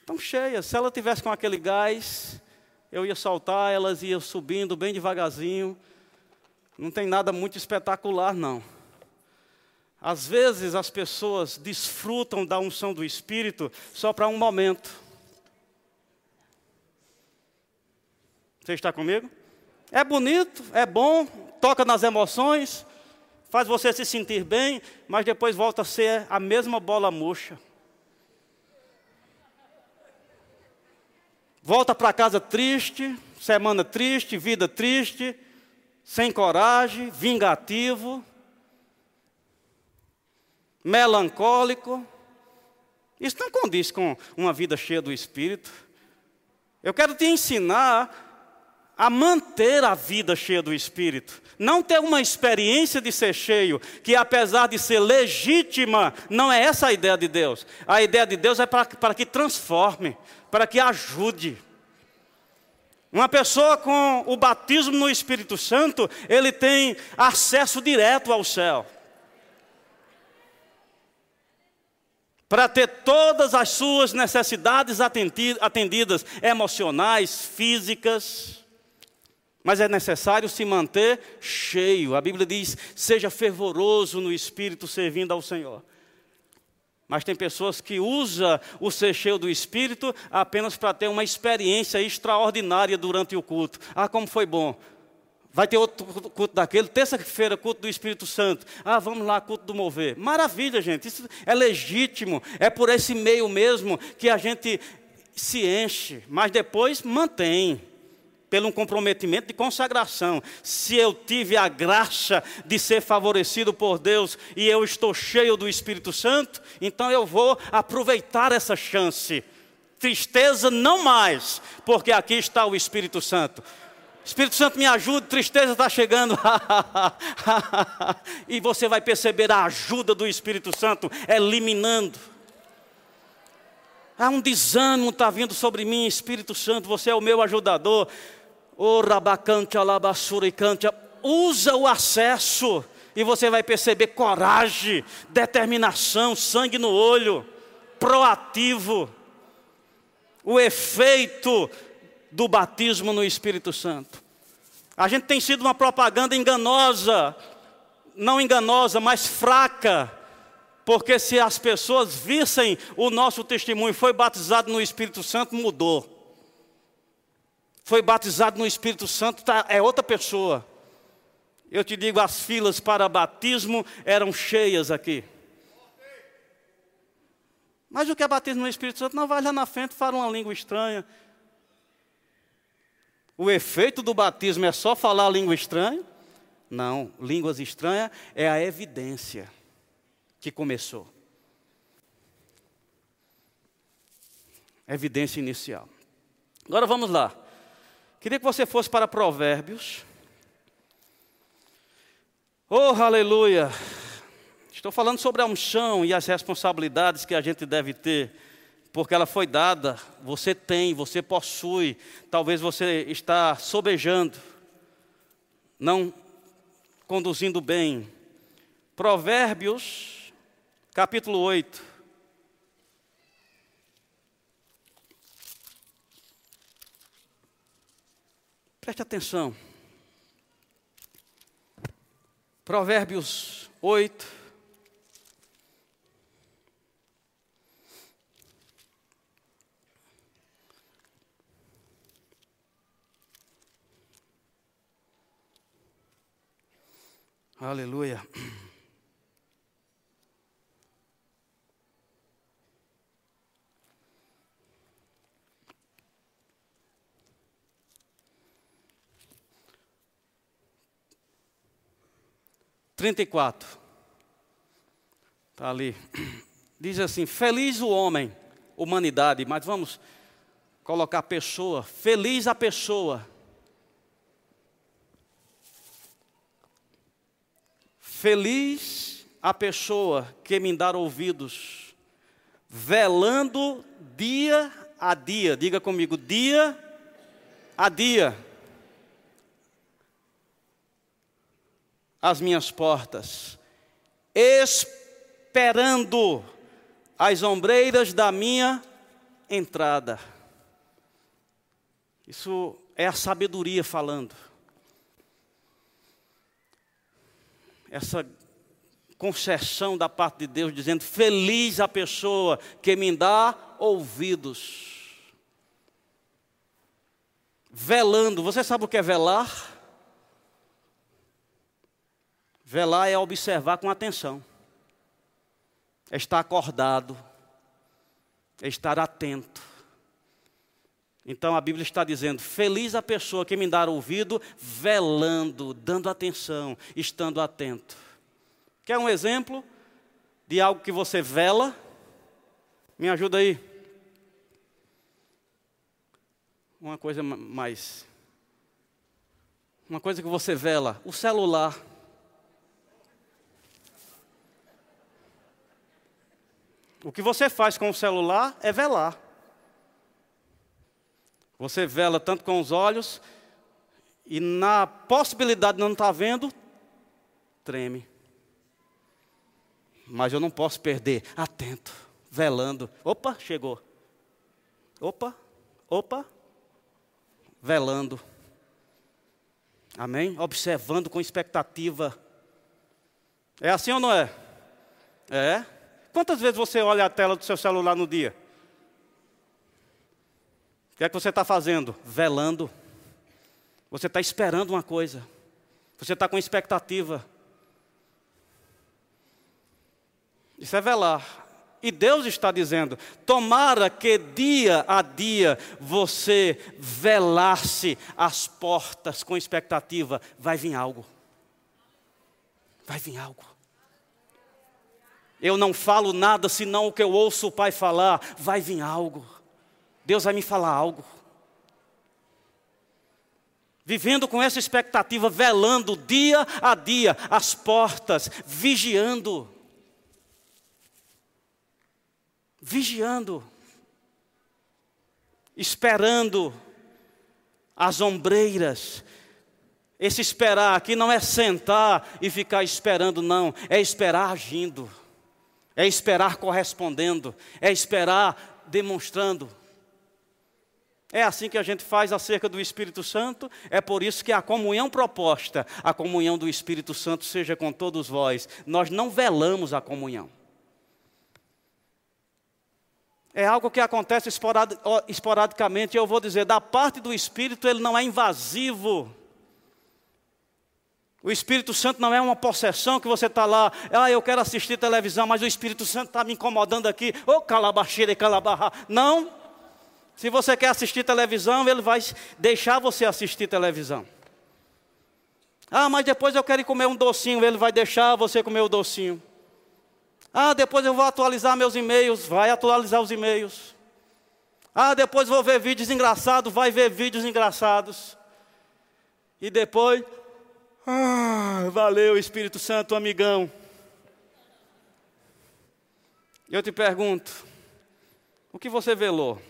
Estão cheias. Se ela tivesse com aquele gás, eu ia soltar, elas iam subindo bem devagarzinho. Não tem nada muito espetacular, não. Às vezes as pessoas desfrutam da unção do Espírito só para um momento. Você está comigo? É bonito, é bom, toca nas emoções, faz você se sentir bem, mas depois volta a ser a mesma bola murcha. Volta para casa triste, semana triste, vida triste, sem coragem, vingativo, melancólico. Isso não condiz com uma vida cheia do Espírito. Eu quero te ensinar a manter a vida cheia do Espírito. Não ter uma experiência de ser cheio, que apesar de ser legítima, não é essa a ideia de Deus. A ideia de Deus é para, para que transforme, para que ajude. Uma pessoa com o batismo no Espírito Santo, ele tem acesso direto ao céu. Para ter todas as suas necessidades atendidas, emocionais, físicas. Mas é necessário se manter cheio. A Bíblia diz: seja fervoroso no espírito servindo ao Senhor. Mas tem pessoas que usam o ser cheio do Espírito apenas para ter uma experiência extraordinária durante o culto. Ah, como foi bom. Vai ter outro culto daquele, terça-feira, culto do Espírito Santo. Ah, vamos lá, culto do mover. Maravilha, gente. Isso é legítimo. É por esse meio mesmo que a gente se enche, mas depois mantém pelo um comprometimento de consagração. Se eu tive a graça de ser favorecido por Deus e eu estou cheio do Espírito Santo, então eu vou aproveitar essa chance. Tristeza não mais, porque aqui está o Espírito Santo. Espírito Santo me ajuda, tristeza está chegando. e você vai perceber a ajuda do Espírito Santo eliminando. Há um desânimo está vindo sobre mim, Espírito Santo, você é o meu ajudador. O rabacante, alabassura e cante. Usa o acesso e você vai perceber coragem, determinação, sangue no olho, proativo. O efeito do batismo no Espírito Santo. A gente tem sido uma propaganda enganosa, não enganosa, mas fraca, porque se as pessoas vissem o nosso testemunho, foi batizado no Espírito Santo, mudou foi batizado no Espírito Santo, tá, é outra pessoa. Eu te digo, as filas para batismo eram cheias aqui. Mas o que é batismo no Espírito Santo? Não vai lá na frente, fala uma língua estranha. O efeito do batismo é só falar língua estranha? Não, línguas estranhas é a evidência que começou. Evidência inicial. Agora vamos lá. Queria que você fosse para Provérbios. Oh, aleluia! Estou falando sobre a unção e as responsabilidades que a gente deve ter, porque ela foi dada, você tem, você possui, talvez você está sobejando, não conduzindo bem. Provérbios, capítulo 8. Preste atenção. Provérbios 8. Aleluia. 34. Está ali. Diz assim: Feliz o homem, humanidade, mas vamos colocar pessoa. Feliz a pessoa. Feliz a pessoa que me dá ouvidos, velando dia a dia. Diga comigo, dia a dia. As minhas portas, esperando as ombreiras da minha entrada. Isso é a sabedoria falando. essa concessão da parte de Deus, dizendo: Feliz a pessoa que me dá ouvidos. Velando, você sabe o que é velar? Velar é observar com atenção, é estar acordado, é estar atento. Então a Bíblia está dizendo: Feliz a pessoa que me dá ouvido, velando, dando atenção, estando atento. Quer um exemplo de algo que você vela? Me ajuda aí. Uma coisa mais. Uma coisa que você vela: o celular. O que você faz com o celular é velar. Você vela tanto com os olhos, e na possibilidade de não estar vendo, treme. Mas eu não posso perder, atento, velando. Opa, chegou. Opa, opa, velando. Amém? Observando com expectativa. É assim ou não é? É. Quantas vezes você olha a tela do seu celular no dia? O que é que você está fazendo? Velando. Você está esperando uma coisa. Você está com expectativa. Isso é velar. E Deus está dizendo: tomara que dia a dia você velasse as portas com expectativa, vai vir algo. Vai vir algo. Eu não falo nada senão o que eu ouço o Pai falar, vai vir algo. Deus vai me falar algo. Vivendo com essa expectativa, velando dia a dia as portas, vigiando. Vigiando. Esperando as ombreiras. Esse esperar aqui não é sentar e ficar esperando, não. É esperar agindo. É esperar correspondendo. É esperar demonstrando. É assim que a gente faz acerca do Espírito Santo, é por isso que a comunhão proposta, a comunhão do Espírito Santo seja com todos vós. Nós não velamos a comunhão. É algo que acontece esporadicamente, eu vou dizer, da parte do Espírito ele não é invasivo. O Espírito Santo não é uma possessão que você está lá, ah, eu quero assistir televisão, mas o Espírito Santo está me incomodando aqui, ô oh, calabaxeira e calabarra. Não, se você quer assistir televisão, ele vai deixar você assistir televisão. Ah, mas depois eu quero comer um docinho, ele vai deixar você comer o docinho. Ah, depois eu vou atualizar meus e-mails, vai atualizar os e-mails. Ah, depois vou ver vídeos engraçados, vai ver vídeos engraçados. E depois, ah, valeu Espírito Santo, amigão. Eu te pergunto, o que você velou?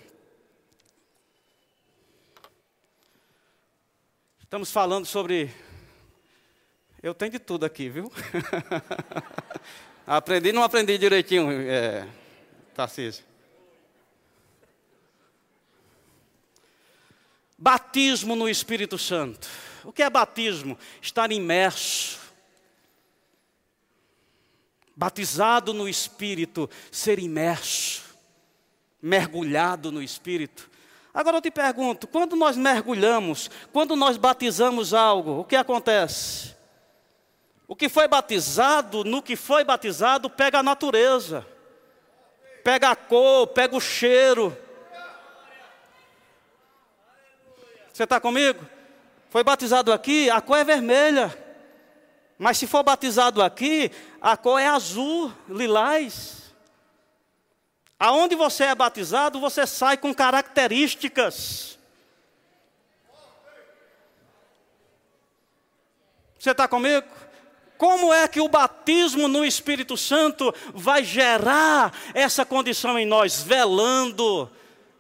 Estamos falando sobre. Eu tenho de tudo aqui, viu? aprendi, não aprendi direitinho, é, Tarcísio. Batismo no Espírito Santo. O que é batismo? Estar imerso. Batizado no Espírito, ser imerso, mergulhado no Espírito. Agora eu te pergunto: quando nós mergulhamos, quando nós batizamos algo, o que acontece? O que foi batizado, no que foi batizado, pega a natureza, pega a cor, pega o cheiro. Você está comigo? Foi batizado aqui, a cor é vermelha. Mas se for batizado aqui, a cor é azul, lilás. Aonde você é batizado, você sai com características. Você está comigo? Como é que o batismo no Espírito Santo vai gerar essa condição em nós? Velando.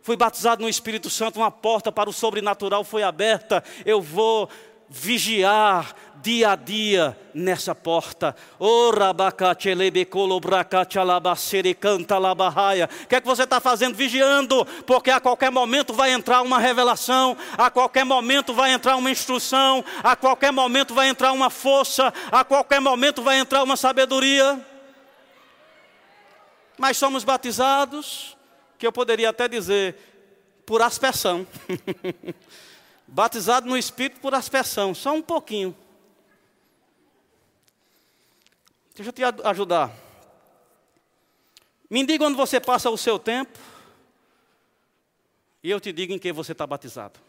Fui batizado no Espírito Santo, uma porta para o sobrenatural foi aberta. Eu vou vigiar dia a dia nessa porta. O que é que você está fazendo? Vigiando, porque a qualquer momento vai entrar uma revelação, a qualquer momento vai entrar uma instrução, a qualquer momento vai entrar uma força, a qualquer momento vai entrar uma sabedoria. Mas somos batizados, que eu poderia até dizer, por aspersão. Batizado no Espírito por aspersão, só um pouquinho. Deixa eu te ajudar. Me diga onde você passa o seu tempo, e eu te digo em que você está batizado.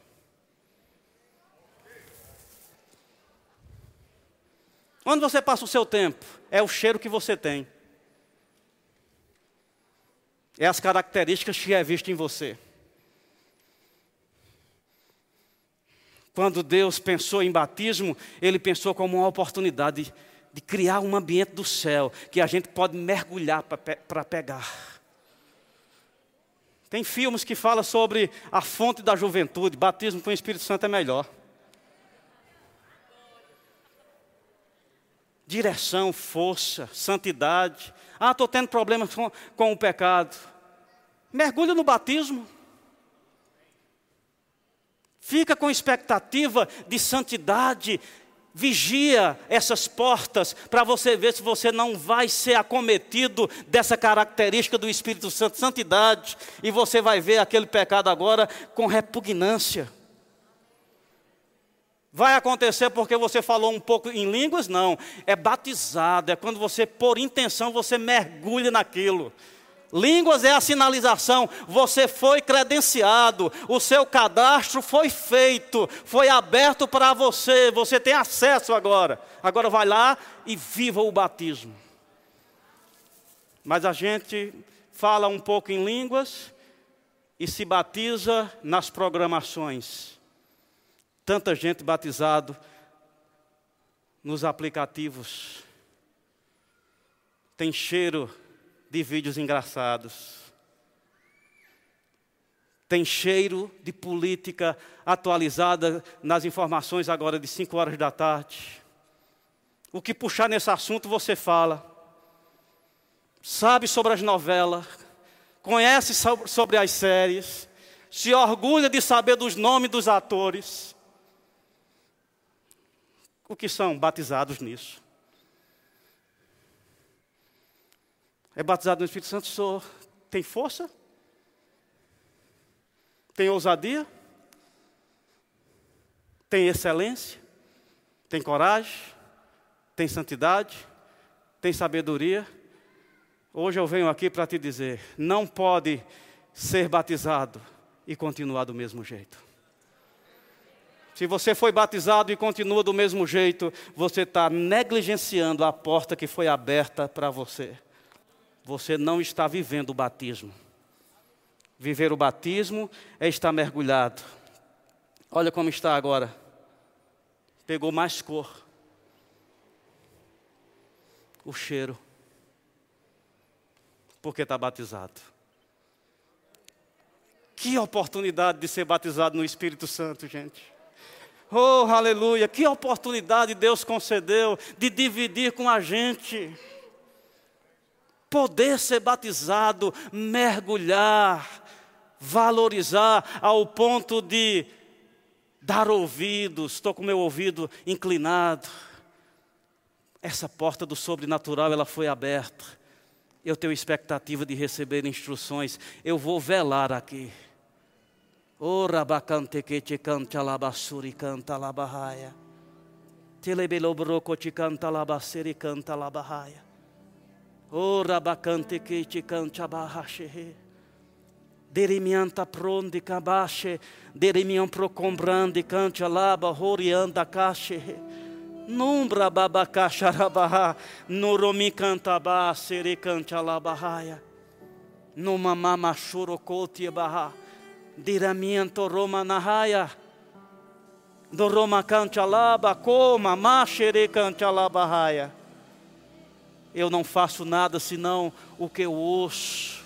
Onde você passa o seu tempo, é o cheiro que você tem, é as características que é visto em você. Quando Deus pensou em batismo, Ele pensou como uma oportunidade de criar um ambiente do céu que a gente pode mergulhar para pegar. Tem filmes que falam sobre a fonte da juventude, batismo com o Espírito Santo é melhor. Direção, força, santidade. Ah, estou tendo problemas com, com o pecado. Mergulha no batismo. Fica com expectativa de santidade, vigia essas portas para você ver se você não vai ser acometido dessa característica do Espírito Santo, santidade, e você vai ver aquele pecado agora com repugnância. Vai acontecer porque você falou um pouco em línguas? Não, é batizado, é quando você, por intenção, você mergulha naquilo. Línguas é a sinalização, você foi credenciado, o seu cadastro foi feito, foi aberto para você, você tem acesso agora. Agora vai lá e viva o batismo. Mas a gente fala um pouco em línguas e se batiza nas programações. Tanta gente batizado nos aplicativos. Tem cheiro de vídeos engraçados. Tem cheiro de política atualizada nas informações agora de 5 horas da tarde. O que puxar nesse assunto você fala. Sabe sobre as novelas, conhece sobre as séries, se orgulha de saber dos nomes dos atores. O que são batizados nisso? é batizado no Espírito Santo, sou, tem força? Tem ousadia? Tem excelência? Tem coragem? Tem santidade? Tem sabedoria? Hoje eu venho aqui para te dizer: não pode ser batizado e continuar do mesmo jeito. Se você foi batizado e continua do mesmo jeito, você está negligenciando a porta que foi aberta para você você não está vivendo o batismo. Viver o batismo é estar mergulhado. Olha como está agora. Pegou mais cor. O cheiro. Porque está batizado. Que oportunidade de ser batizado no Espírito Santo, gente. Oh, aleluia! Que oportunidade Deus concedeu de dividir com a gente poder ser batizado, mergulhar, valorizar ao ponto de dar ouvidos, estou com meu ouvido inclinado. Essa porta do sobrenatural ela foi aberta. Eu tenho expectativa de receber instruções. Eu vou velar aqui. Ora bacante que te canta labassuri canta labahaia. Telebelobroco te canta labaceri canta labahaia. Ora bacante que te canta barrache. Derimianta pronde cabache, derimian procombrande cante laba horianda cache. Numbra babacacha rabaha, noromi ba sere canta labahaia. Numa mama churocoti barra, diramiento roma nahaya. Do roma canta laba, coma, machere canta labahaia eu não faço nada senão o que eu ouço.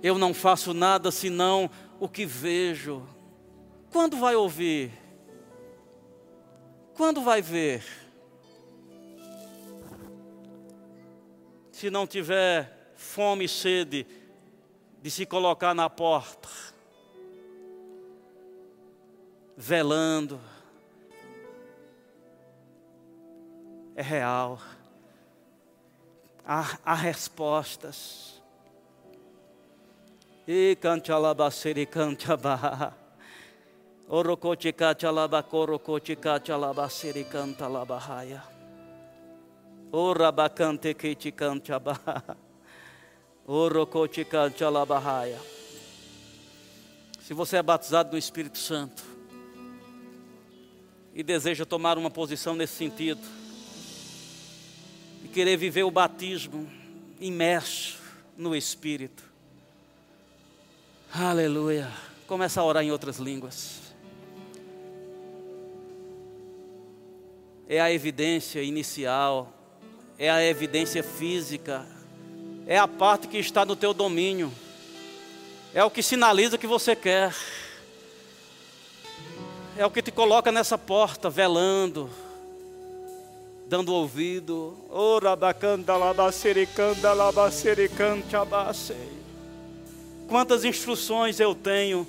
Eu não faço nada senão o que vejo. quando vai ouvir? Quando vai ver? Se não tiver fome e sede de se colocar na porta, velando, é real. Há, há respostas. E canchalabaceri canchabá. Orocotica chalabacorocotica chalabaceri cantalabahaya. Orabacante kiti canchabá. Orocotica chalabahaya. Se você é batizado no Espírito Santo e deseja tomar uma posição nesse sentido, e querer viver o batismo imerso no Espírito, aleluia, começa a orar em outras línguas. É a evidência inicial, é a evidência física, é a parte que está no teu domínio é o que sinaliza que você quer, é o que te coloca nessa porta, velando, dando ouvido. Quantas instruções eu tenho.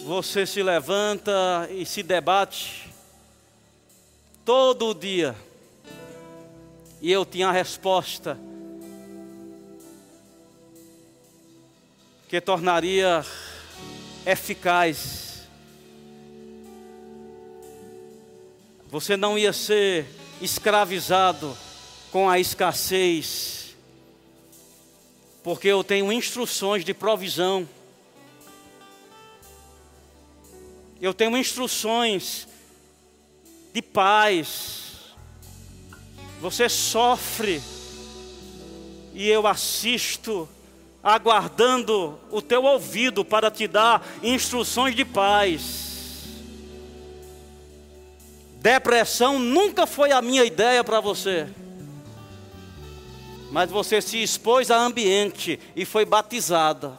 Você se levanta e se debate todo dia e eu tinha a resposta que tornaria eficaz. Você não ia ser escravizado com a escassez, porque eu tenho instruções de provisão. Eu tenho instruções de paz você sofre e eu assisto, aguardando o teu ouvido para te dar instruções de paz. Depressão nunca foi a minha ideia para você. Mas você se expôs a ambiente e foi batizada.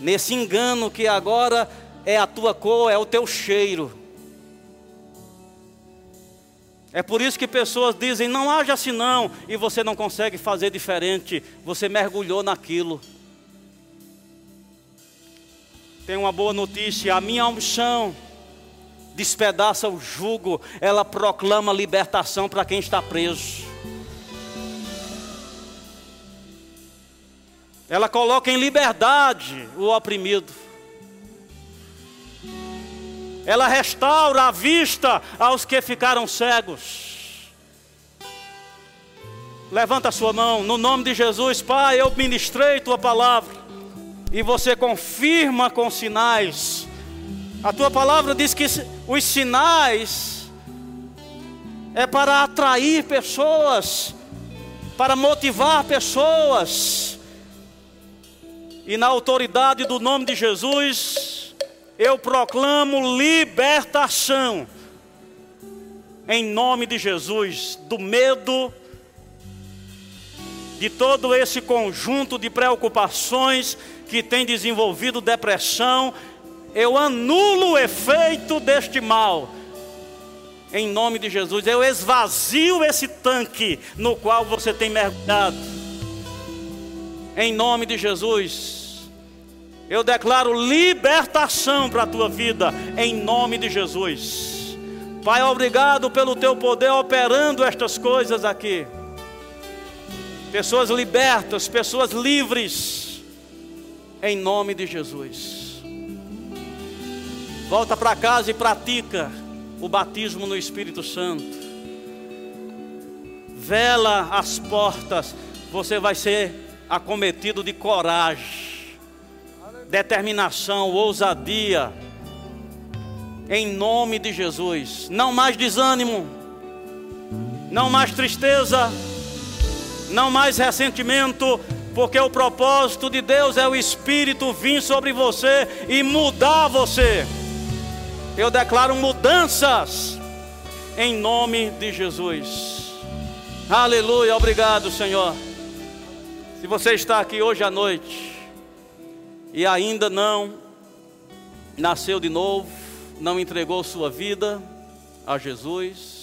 Nesse engano que agora é a tua cor, é o teu cheiro. É por isso que pessoas dizem: não haja assim não, e você não consegue fazer diferente, você mergulhou naquilo. Tem uma boa notícia: a minha unção despedaça o jugo, ela proclama libertação para quem está preso. Ela coloca em liberdade o oprimido. Ela restaura a vista aos que ficaram cegos. Levanta a sua mão, no nome de Jesus, Pai, eu ministrei tua palavra, e você confirma com sinais. A tua palavra diz que os sinais é para atrair pessoas, para motivar pessoas, e na autoridade do nome de Jesus, eu proclamo libertação, em nome de Jesus, do medo, de todo esse conjunto de preocupações que tem desenvolvido depressão, eu anulo o efeito deste mal. Em nome de Jesus, eu esvazio esse tanque no qual você tem mergulhado. Em nome de Jesus, eu declaro libertação para a tua vida, em nome de Jesus. Pai, obrigado pelo teu poder operando estas coisas aqui. Pessoas libertas, pessoas livres, em nome de Jesus. Volta para casa e pratica o batismo no Espírito Santo. Vela as portas, você vai ser acometido de coragem determinação, ousadia, em nome de Jesus. Não mais desânimo, não mais tristeza, não mais ressentimento, porque o propósito de Deus é o Espírito vir sobre você e mudar você. Eu declaro mudanças em nome de Jesus. Aleluia, obrigado, Senhor. Se você está aqui hoje à noite e ainda não nasceu de novo, não entregou sua vida a Jesus,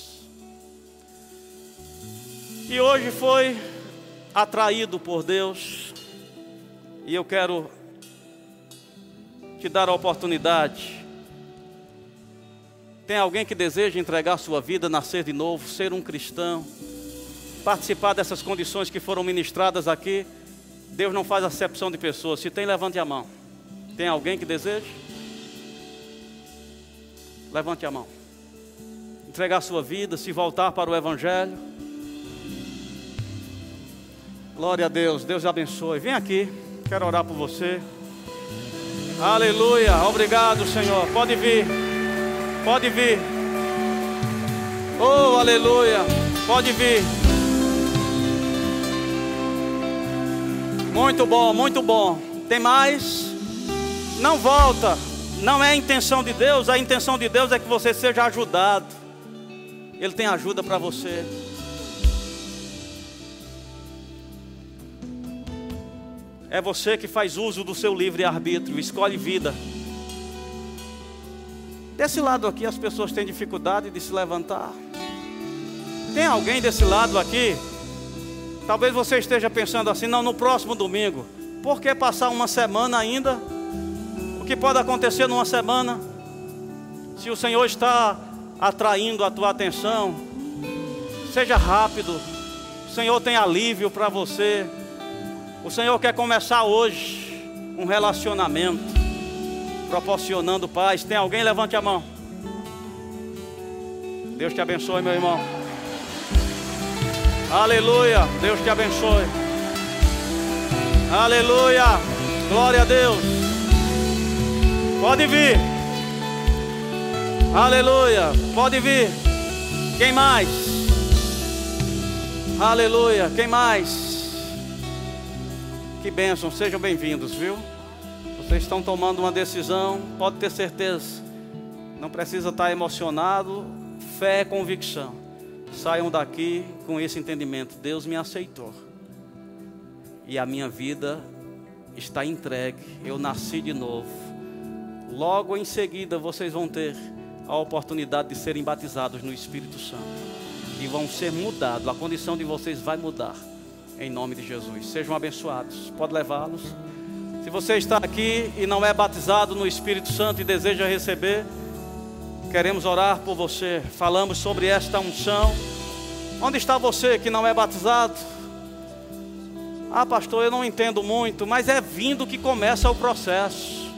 e hoje foi atraído por Deus, e eu quero te dar a oportunidade. Tem alguém que deseja entregar sua vida, nascer de novo, ser um cristão, participar dessas condições que foram ministradas aqui? Deus não faz acepção de pessoas. Se tem, levante a mão. Tem alguém que deseja? Levante a mão. Entregar sua vida, se voltar para o Evangelho. Glória a Deus, Deus abençoe. Vem aqui, quero orar por você. Aleluia, obrigado, Senhor. Pode vir, pode vir. Oh, aleluia, pode vir. Muito bom, muito bom. Tem mais? Não volta. Não é a intenção de Deus, a intenção de Deus é que você seja ajudado. Ele tem ajuda para você. É você que faz uso do seu livre arbítrio, escolhe vida. Desse lado aqui as pessoas têm dificuldade de se levantar. Tem alguém desse lado aqui? Talvez você esteja pensando assim, não, no próximo domingo. Por que passar uma semana ainda? O que pode acontecer numa semana? Se o Senhor está atraindo a tua atenção, seja rápido. O Senhor tem alívio para você. O Senhor quer começar hoje um relacionamento, proporcionando paz. Tem alguém? Levante a mão. Deus te abençoe, meu irmão. Aleluia. Deus te abençoe. Aleluia. Glória a Deus. Pode vir. Aleluia. Pode vir. Quem mais? Aleluia. Quem mais? Que bênção, sejam bem-vindos, viu? Vocês estão tomando uma decisão, pode ter certeza. Não precisa estar emocionado, fé é convicção. Saiam daqui com esse entendimento: Deus me aceitou. E a minha vida está entregue. Eu nasci de novo. Logo em seguida vocês vão ter a oportunidade de serem batizados no Espírito Santo. E vão ser mudados. A condição de vocês vai mudar em nome de Jesus. Sejam abençoados. Pode levá-los. Se você está aqui e não é batizado no Espírito Santo e deseja receber, queremos orar por você. Falamos sobre esta unção. Onde está você que não é batizado? Ah, pastor, eu não entendo muito, mas é vindo que começa o processo.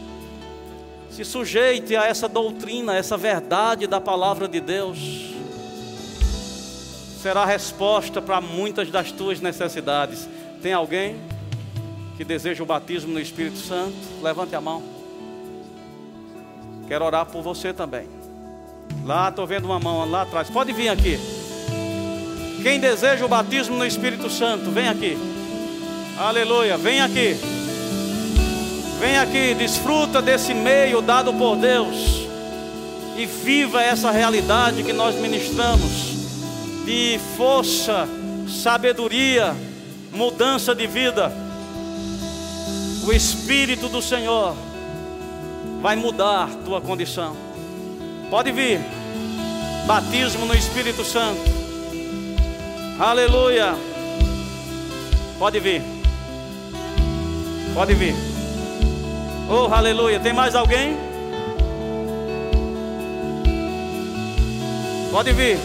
Se sujeite a essa doutrina, essa verdade da palavra de Deus será a resposta para muitas das tuas necessidades. Tem alguém que deseja o batismo no Espírito Santo? Levante a mão. Quero orar por você também. Lá estou vendo uma mão lá atrás. Pode vir aqui. Quem deseja o batismo no Espírito Santo, vem aqui. Aleluia, vem aqui. Vem aqui, desfruta desse meio dado por Deus e viva essa realidade que nós ministramos de força, sabedoria, mudança de vida. O Espírito do Senhor vai mudar tua condição. Pode vir. Batismo no Espírito Santo. Aleluia. Pode vir. Pode vir. Oh, aleluia. Tem mais alguém? Pode vir.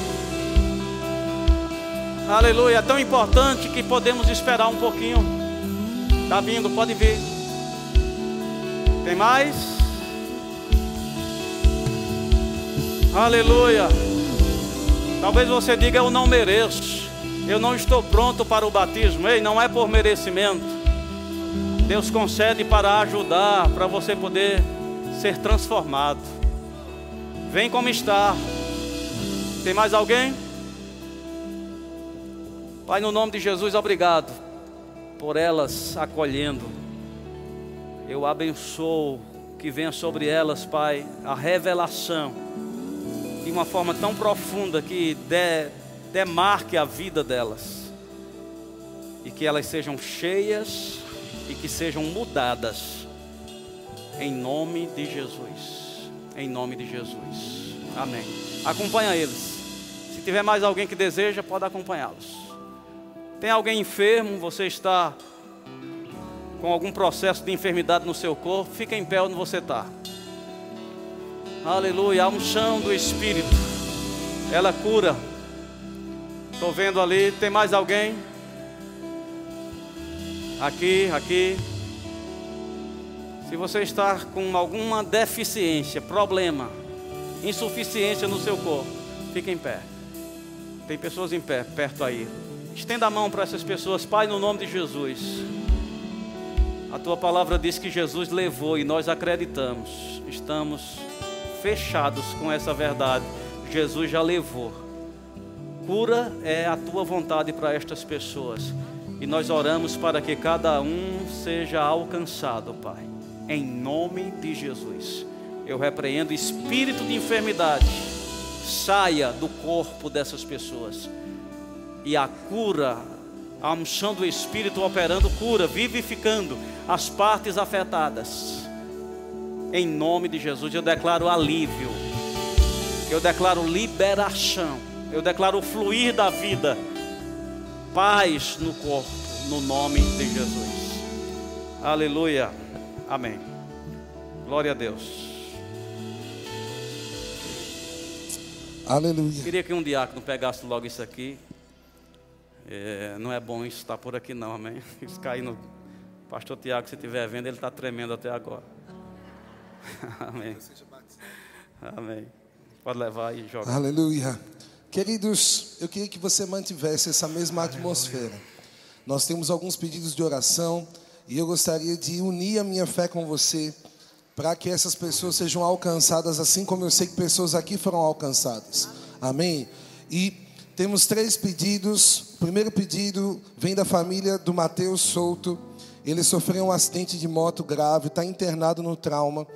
Aleluia. É tão importante que podemos esperar um pouquinho. Está vindo, pode vir. Tem mais? Aleluia. Talvez você diga: Eu não mereço. Eu não estou pronto para o batismo. Ei, não é por merecimento. Deus concede para ajudar, para você poder ser transformado. Vem como está. Tem mais alguém? Pai, no nome de Jesus, obrigado por elas acolhendo. Eu abençoo que venha sobre elas, Pai, a revelação uma forma tão profunda que dê demarque a vida delas e que elas sejam cheias e que sejam mudadas em nome de Jesus. Em nome de Jesus. Amém. Acompanha eles. Se tiver mais alguém que deseja, pode acompanhá-los. Tem alguém enfermo, você está com algum processo de enfermidade no seu corpo, fica em pé onde você está. Aleluia, a unção do Espírito, ela cura. Estou vendo ali, tem mais alguém? Aqui, aqui. Se você está com alguma deficiência, problema, insuficiência no seu corpo, fique em pé. Tem pessoas em pé, perto aí. Estenda a mão para essas pessoas, Pai, no nome de Jesus. A tua palavra diz que Jesus levou e nós acreditamos. Estamos fechados com essa verdade. Jesus já levou. Cura é a tua vontade para estas pessoas. E nós oramos para que cada um seja alcançado, Pai. Em nome de Jesus. Eu repreendo espírito de enfermidade. Saia do corpo dessas pessoas e a cura, a unção do Espírito operando cura, vivificando as partes afetadas. Em nome de Jesus, eu declaro alívio, eu declaro liberação, eu declaro fluir da vida, paz no corpo, no nome de Jesus. Aleluia, amém. Glória a Deus. Aleluia. Queria que um diácono pegasse logo isso aqui. É, não é bom isso estar por aqui não, amém? Isso cair no pastor Tiago, se estiver vendo, ele está tremendo até agora. amém. Amém. Pode levar e jogar. Aleluia. Queridos, eu queria que você mantivesse essa mesma atmosfera. Nós temos alguns pedidos de oração e eu gostaria de unir a minha fé com você para que essas pessoas sejam alcançadas assim como eu sei que pessoas aqui foram alcançadas. Amém? E temos três pedidos. O primeiro pedido vem da família do Mateus Souto. Ele sofreu um acidente de moto grave, está internado no trauma.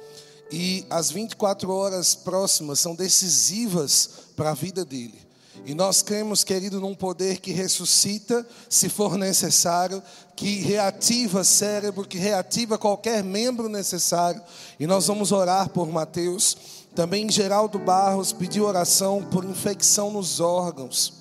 E as 24 horas próximas são decisivas para a vida dele. E nós cremos, querido, num poder que ressuscita, se for necessário, que reativa cérebro, que reativa qualquer membro necessário. E nós vamos orar por Mateus. Também Geraldo Barros pediu oração por infecção nos órgãos.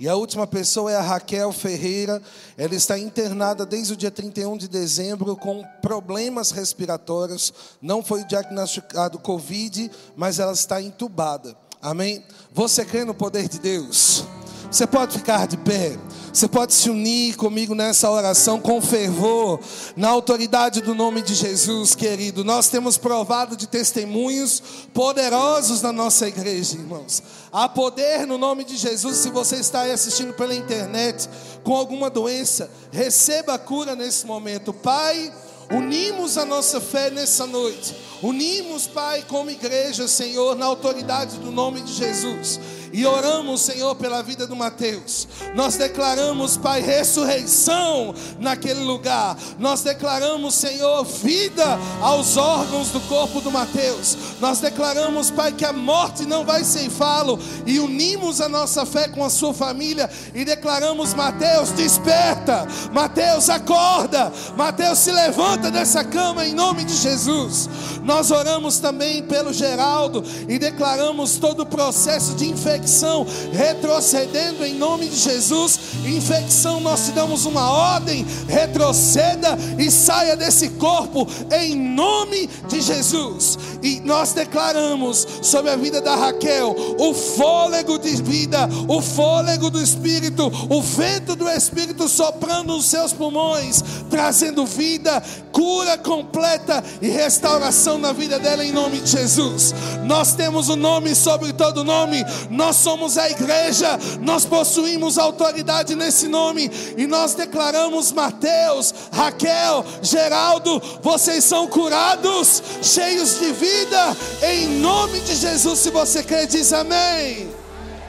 E a última pessoa é a Raquel Ferreira. Ela está internada desde o dia 31 de dezembro com problemas respiratórios. Não foi diagnosticado Covid, mas ela está entubada. Amém? Você crê no poder de Deus? Você pode ficar de pé. Você pode se unir comigo nessa oração com fervor, na autoridade do nome de Jesus, querido. Nós temos provado de testemunhos poderosos na nossa igreja, irmãos. Há poder no nome de Jesus. Se você está aí assistindo pela internet com alguma doença, receba a cura nesse momento. Pai, unimos a nossa fé nessa noite. Unimos, Pai, como igreja, Senhor, na autoridade do nome de Jesus e oramos, Senhor, pela vida do Mateus. Nós declaramos, Pai, ressurreição naquele lugar. Nós declaramos, Senhor, vida aos órgãos do corpo do Mateus. Nós declaramos, Pai, que a morte não vai ceifá-lo e unimos a nossa fé com a sua família e declaramos, Mateus, desperta. Mateus, acorda. Mateus, se levanta dessa cama em nome de Jesus. Nós oramos também pelo Geraldo e declaramos todo o processo de infecção infecção, retrocedendo em nome de Jesus. Infecção, nós te damos uma ordem: retroceda e saia desse corpo em nome de Jesus. E nós declaramos sobre a vida da Raquel o fôlego de vida, o fôlego do Espírito, o vento do Espírito soprando nos seus pulmões, trazendo vida, cura completa e restauração na vida dela em nome de Jesus. Nós temos o um nome sobre todo nome, nós somos a igreja, nós possuímos autoridade nesse nome e nós declaramos: Mateus, Raquel, Geraldo, vocês são curados, cheios de vida, em nome de Jesus. Se você quer, diz amém.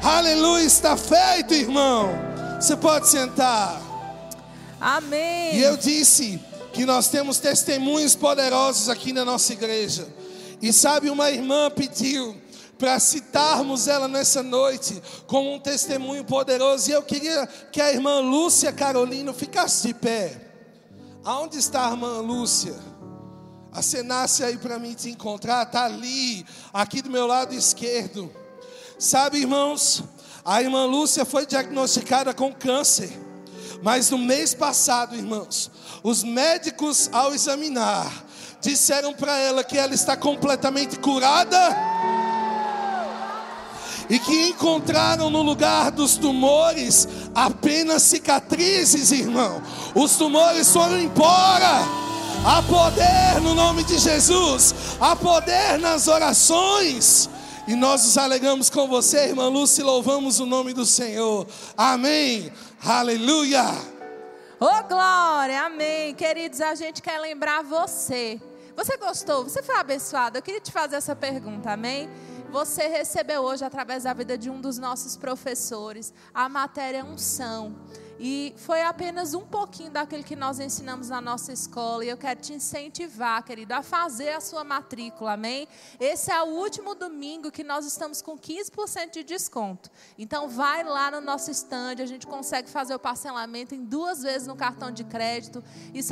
Aleluia, está feito, irmão. Você pode sentar. Amém. E eu disse que nós temos testemunhos poderosos aqui na nossa igreja. E sabe, uma irmã pediu para citarmos ela nessa noite como um testemunho poderoso. E eu queria que a irmã Lúcia Carolina ficasse de pé. Aonde está a irmã Lúcia? Acenasse aí para mim te encontrar, está ali, aqui do meu lado esquerdo. Sabe, irmãos, a irmã Lúcia foi diagnosticada com câncer. Mas no mês passado, irmãos, os médicos, ao examinar, disseram para ela que ela está completamente curada e que encontraram no lugar dos tumores apenas cicatrizes, irmão. Os tumores foram embora. Há poder no nome de Jesus, há poder nas orações. E nós nos alegramos com você, irmã Lúcia, e louvamos o nome do Senhor. Amém. Aleluia. Oh, glória, amém. Queridos, a gente quer lembrar você. Você gostou? Você foi abençoado? Eu queria te fazer essa pergunta, amém? Você recebeu hoje, através da vida de um dos nossos professores, a matéria unção. E foi apenas um pouquinho daquilo que nós ensinamos na nossa escola. E eu quero te incentivar, querido, a fazer a sua matrícula, amém? Esse é o último domingo que nós estamos com 15% de desconto. Então, vai lá no nosso stand, a gente consegue fazer o parcelamento em duas vezes no cartão de crédito. E